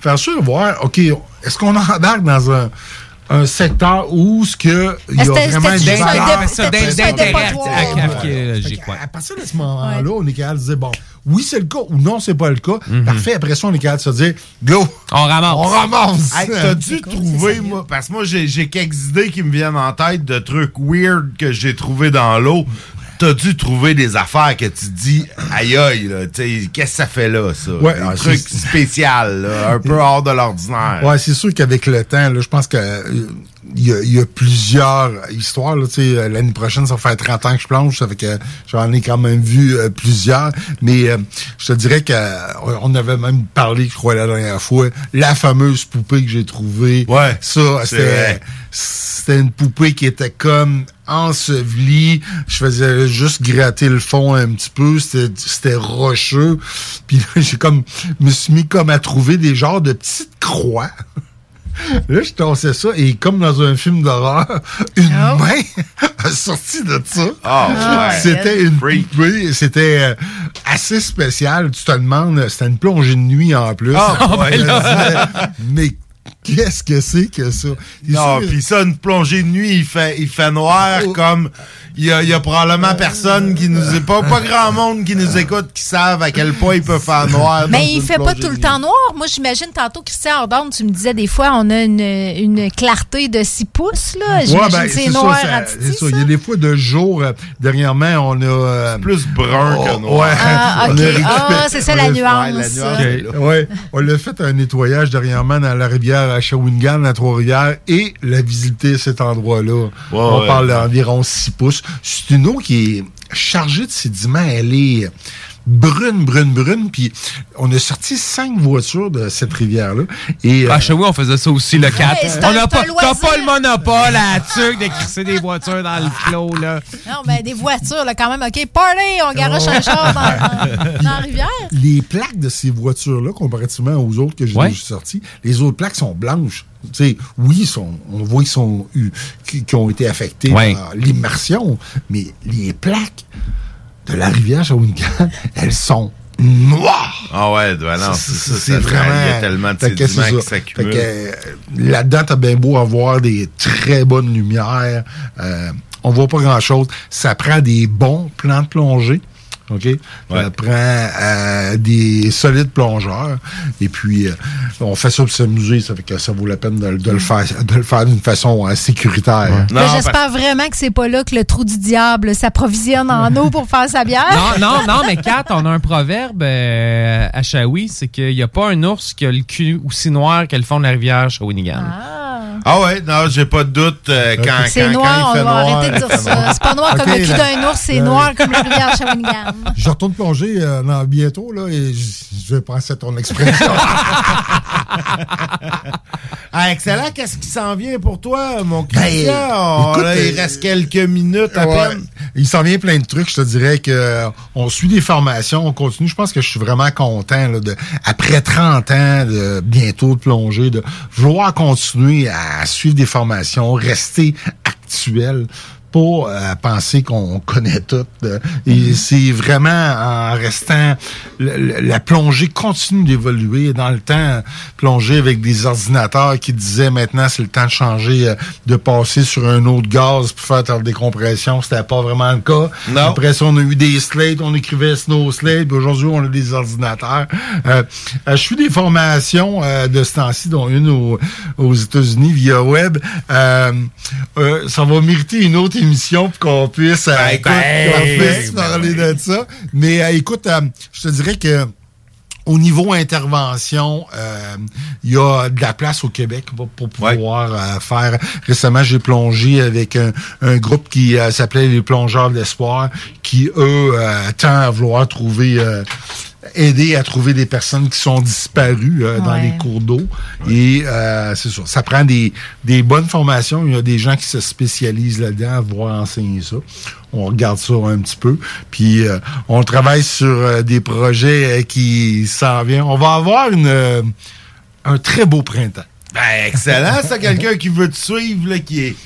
Faire sûr, voir, OK, est-ce qu'on embarque dans un, un secteur où ce que il y a vraiment une valeur- à partir de ce moment-là, on est capable de dire, bon, oui, c'est le cas ou non, c'est pas le cas. Mhm. Parfait. Après ça, on est capable de se dire, go! On ramasse. On ramasse! Hey, t'as dû trouver, moi, parce que moi, j'ai j'ai quelques idées qui me viennent en tête de trucs weird que j'ai trouvé dans l'eau. T'as dû trouver des affaires que tu dis, aïe aïe, qu'est-ce que ça fait là, ça? Ouais, Des ah, c'est- spécial, là, un peu hors de l'ordinaire. Ouais, c'est sûr qu'avec le temps, je pense que euh, il y, a, il y a plusieurs histoires. Euh, L'année prochaine, ça va faire 30 ans que je plonge, ça fait que j'en ai quand même vu euh, plusieurs. Mais euh, je te dirais qu'on avait même parlé, je crois, la dernière fois, la fameuse poupée que j'ai trouvée. Ouais, Ça, c'était une poupée qui était comme ensevelie. Je faisais juste gratter le fond un petit peu. C'était c'était rocheux. Puis là, j'ai comme me suis mis comme à trouver des genres de petites croix. Là, je tassais ça et comme dans un film d'horreur, une main a sorti de ça. Ouais. C'était une poupée, c'était euh, assez spécial. Tu te demandes, c'était une plongée de nuit en plus. Ah, ouais, là. Mais qu'est-ce que c'est que ça? Non, puis ça, une plongée de nuit, il fait, il fait noir comme. Il y a, il y a probablement personne qui nous est pas, pas grand monde qui nous écoute qui savent à quel point il peut faire noir. Mais il fait pas tout le temps noir. Moi, j'imagine tantôt, Christian Ordonne, tu me disais des fois, on a une, une clarté de 6 pouces. là. J'imagine Ouais, ben, que c'est ça, noir ça, à c'est titi, ça. Il y a des fois de jour, euh, dernièrement, on a... euh, plus brun que noir. Ouais. Ah, Ah, c'est ça, on la a- nuance. Ouais, la nuance, Ouais. On l'a fait un nettoyage dernièrement dans la rivière à Shawinigan, à Trois-Rivières, et la visiter cet endroit-là. on ouais. parle d'environ 6 pouces. C'est une eau qui est chargée de sédiments. Elle est brune, brune, brune. Puis on a sorti cinq voitures de cette rivière-là. Et, euh, Ah, chez on faisait ça aussi, le 4. c'est on n'a pas, t'as pas le monopole à tuc de crisser des voitures dans le flot, là. Non, mais des voitures, là, quand même. OK, party, on garoche un char dans, dans- dans la rivière. les plaques de ces voitures-là, comparativement aux autres que j'ai Ouais. sorties, les autres plaques sont blanches. Tu sais, oui, sont, on voit qu'ils sont eu- qui, qui ont été affectés Ouais. par l'immersion, mais les plaques de la rivière Shawinigan, elles sont noires. Ah ouais, ben non, c'est vraiment. Il y a tellement de sédiments qui ça. s'accumulent. Euh, Là-dedans, t'as bien beau avoir des très bonnes lumières. euh, on voit pas grand-chose. Ça prend des bons plans de plongée. OK? Ça prend euh, des solides plongeurs. Et puis, euh, on fait ça pour s'amuser. Ça fait que ça vaut la peine de, de le faire de le faire d'une façon euh, sécuritaire. Là, J'espère vraiment que c'est pas là que le trou du diable s'approvisionne en eau pour faire sa bière. Non, non, non, mais Kat, on a un proverbe euh, à Shawi, c'est qu'il n'y a pas un ours qui a le cul aussi noir que le fond de la rivière Shawinigan. Ah ouais, non, j'ai pas de doute euh, quand, C'est quand, noir, quand on il fait va noir. arrêter de dire ça. C'est pas noir comme le cul d'un ours, c'est Euh, noir comme la rivière Shawinigan. Je retourne plonger euh, dans- bientôt, là, et je vais penser à ton expression. Ah, excellent, qu'est-ce qui s'en vient pour toi, mon Ben, Christian? Oh, écoute, là, il euh, reste quelques minutes à Ouais. peine. Il s'en vient plein de trucs. Je te dirais que euh, on suit des formations, on continue. Je pense que je suis vraiment content là, de après 30 ans de bientôt de plonger, de vouloir continuer à suivre des formations, rester actuel. Pas euh, penser qu'on connaît tout. euh, et c'est vraiment en restant le- la plongée continue d'évoluer dans le temps plonger avec des ordinateurs qui disaient maintenant c'est le temps de changer euh, de passer sur un autre gaz pour faire ta décompression c'était pas vraiment le cas Non. après ça on a eu des slates on écrivait snow slate aujourd'hui on a des ordinateurs Euh, euh, je fais des formations euh, de ce temps-ci dont une aux, aux États-Unis via web euh, euh, ça va mériter une autre émission pour qu'on puisse, euh, Ben, écoute, ben, qu'on puisse ben parler de ça. Mais euh, écoute, euh, je te dirais que au niveau intervention, euh, il y a de la place au Québec pour, pouvoir euh, faire. Récemment, j'ai plongé avec un, un groupe qui euh, s'appelait les plongeurs de l'espoir, qui eux tend à vouloir trouver. Aider à trouver des personnes qui sont disparues euh, dans Ouais. les cours d'eau. Et euh, c'est ça. Ça prend des, des bonnes formations. Il y a des gens qui se spécialisent là-dedans à vouloir enseigner ça. On regarde ça un petit peu. Puis euh, on travaille sur euh, des projets euh, qui s'en viennent. On va avoir une, euh, un très beau printemps. Ben, excellent, ça, quelqu'un qui veut te suivre, là, qui est,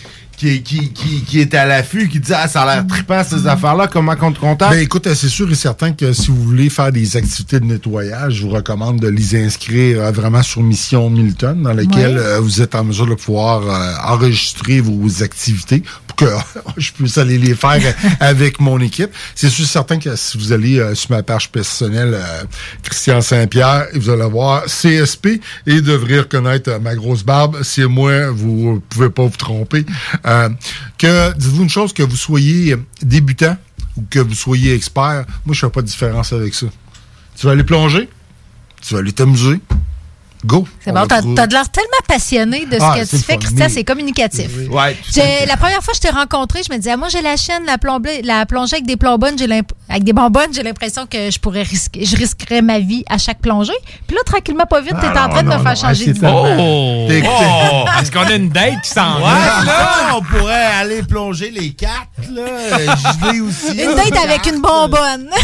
qui est, qui, qui, qui est à l'affût, qui dit, ah, ça a l'air trippant, ces affaires-là, comment qu'on te contacte? Ben écoute, c'est sûr et certain que si vous voulez faire des activités de nettoyage, je vous recommande de les inscrire euh, vraiment sur Mission Milton, dans Ouais. euh, vous êtes en mesure de pouvoir euh, enregistrer vos activités pour que je puisse aller les faire avec mon équipe. C'est sûr et certain que si vous allez euh, sur ma page personnelle, euh, Christian Saint-Pierre, vous allez voir CSP et devrez reconnaître euh, ma grosse barbe. C'est moi, vous pouvez pas vous tromper. Euh, que dites-vous une chose, que vous soyez débutant ou que vous soyez expert, moi je fais pas de différence avec ça. Tu vas aller plonger, tu vas aller t'amuser, go. C'est On bon, t'as t'as de l'air tellement passionné de ce Ah, que tu fais, Christian, c'est communicatif. Oui. Ouais. La première fois que je t'ai rencontré, je me disais, ah, moi j'ai la chaîne, la, plomblée- la plongée avec des bonbonnes, j'ai avec des bonbonnes, j'ai l'impression que je pourrais risquer, je risquerais ma vie à chaque plongée. Puis là, tranquillement, pas vite, t'es en train de me faire changer d'idée. Oh! T'es- Oh! Est-ce qu'on a une date qui s'en Ouais, vient? là, on pourrait aller plonger les quatre, là. Je l'ai aussi. Une date avec une bonbonne.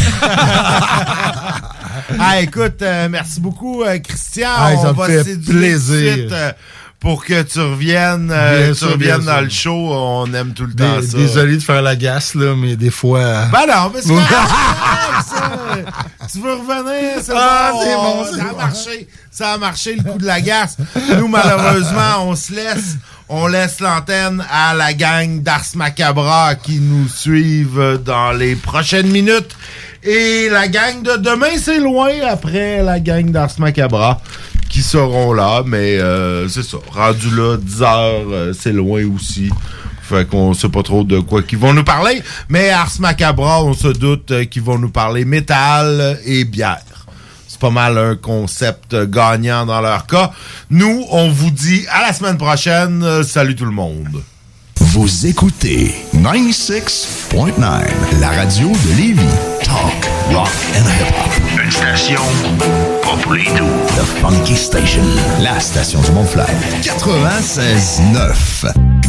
Ah, écoute, euh, merci beaucoup, euh, Christian. On va fait séduire tout de plaisir. suite, euh, pour que tu reviennes, euh, tu reviennes dans le show. On aime tout le temps Dé- ça. Désolé de faire la gasse, là, mais des fois. euh, Ben non, mais c'est ça. Tu veux revenir, c'est Ah, bon. c'est bon, c'est Ça a marché. Ça a marché, le coup de la gasse. Nous, malheureusement, on se laisse. On laisse l'antenne à la gang d'Ars Macabra qui nous suivent dans les prochaines minutes. Et la gang de demain, c'est loin après la gang d'Ars Macabra qui seront là. Mais euh, c'est ça. Rendu là, 10 heures, euh, c'est loin aussi. Fait qu'on sait pas trop de quoi qu'ils vont nous parler. Mais Ars Macabra, on se doute euh, qu'ils vont nous parler métal et bière. C'est pas mal un concept gagnant dans leur cas. Nous, on vous dit à la semaine prochaine. Salut tout le monde. Vous écoutez 96.9, la radio de Lévis. Talk, rock and hip-hop. Une station pas pour les doux. The Funky Station, la station du Mont-Flair. 96.9.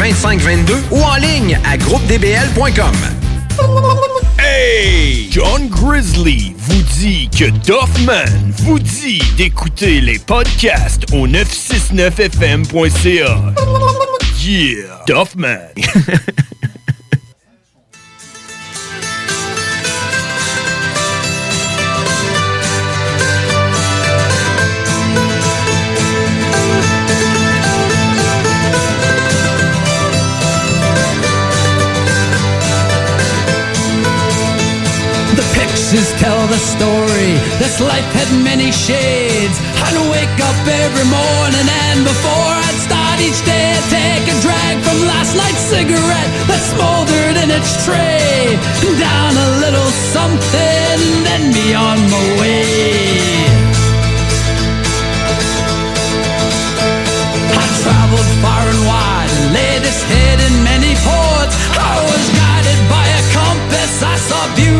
2522 ou en ligne à groupedbl.com. Hey! John Grizzly vous dit que Doffman vous dit d'écouter les podcasts au 969fm.ca. Yeah! Doffman! faces tell the story. This life had many shades. I'd wake up every morning and before I'd start each day, I'd take a drag from last night's cigarette that smoldered in its tray. Down a little something, then be on my way. I traveled far and wide, and lay this head in many ports. I was guided by a compass, I saw beauty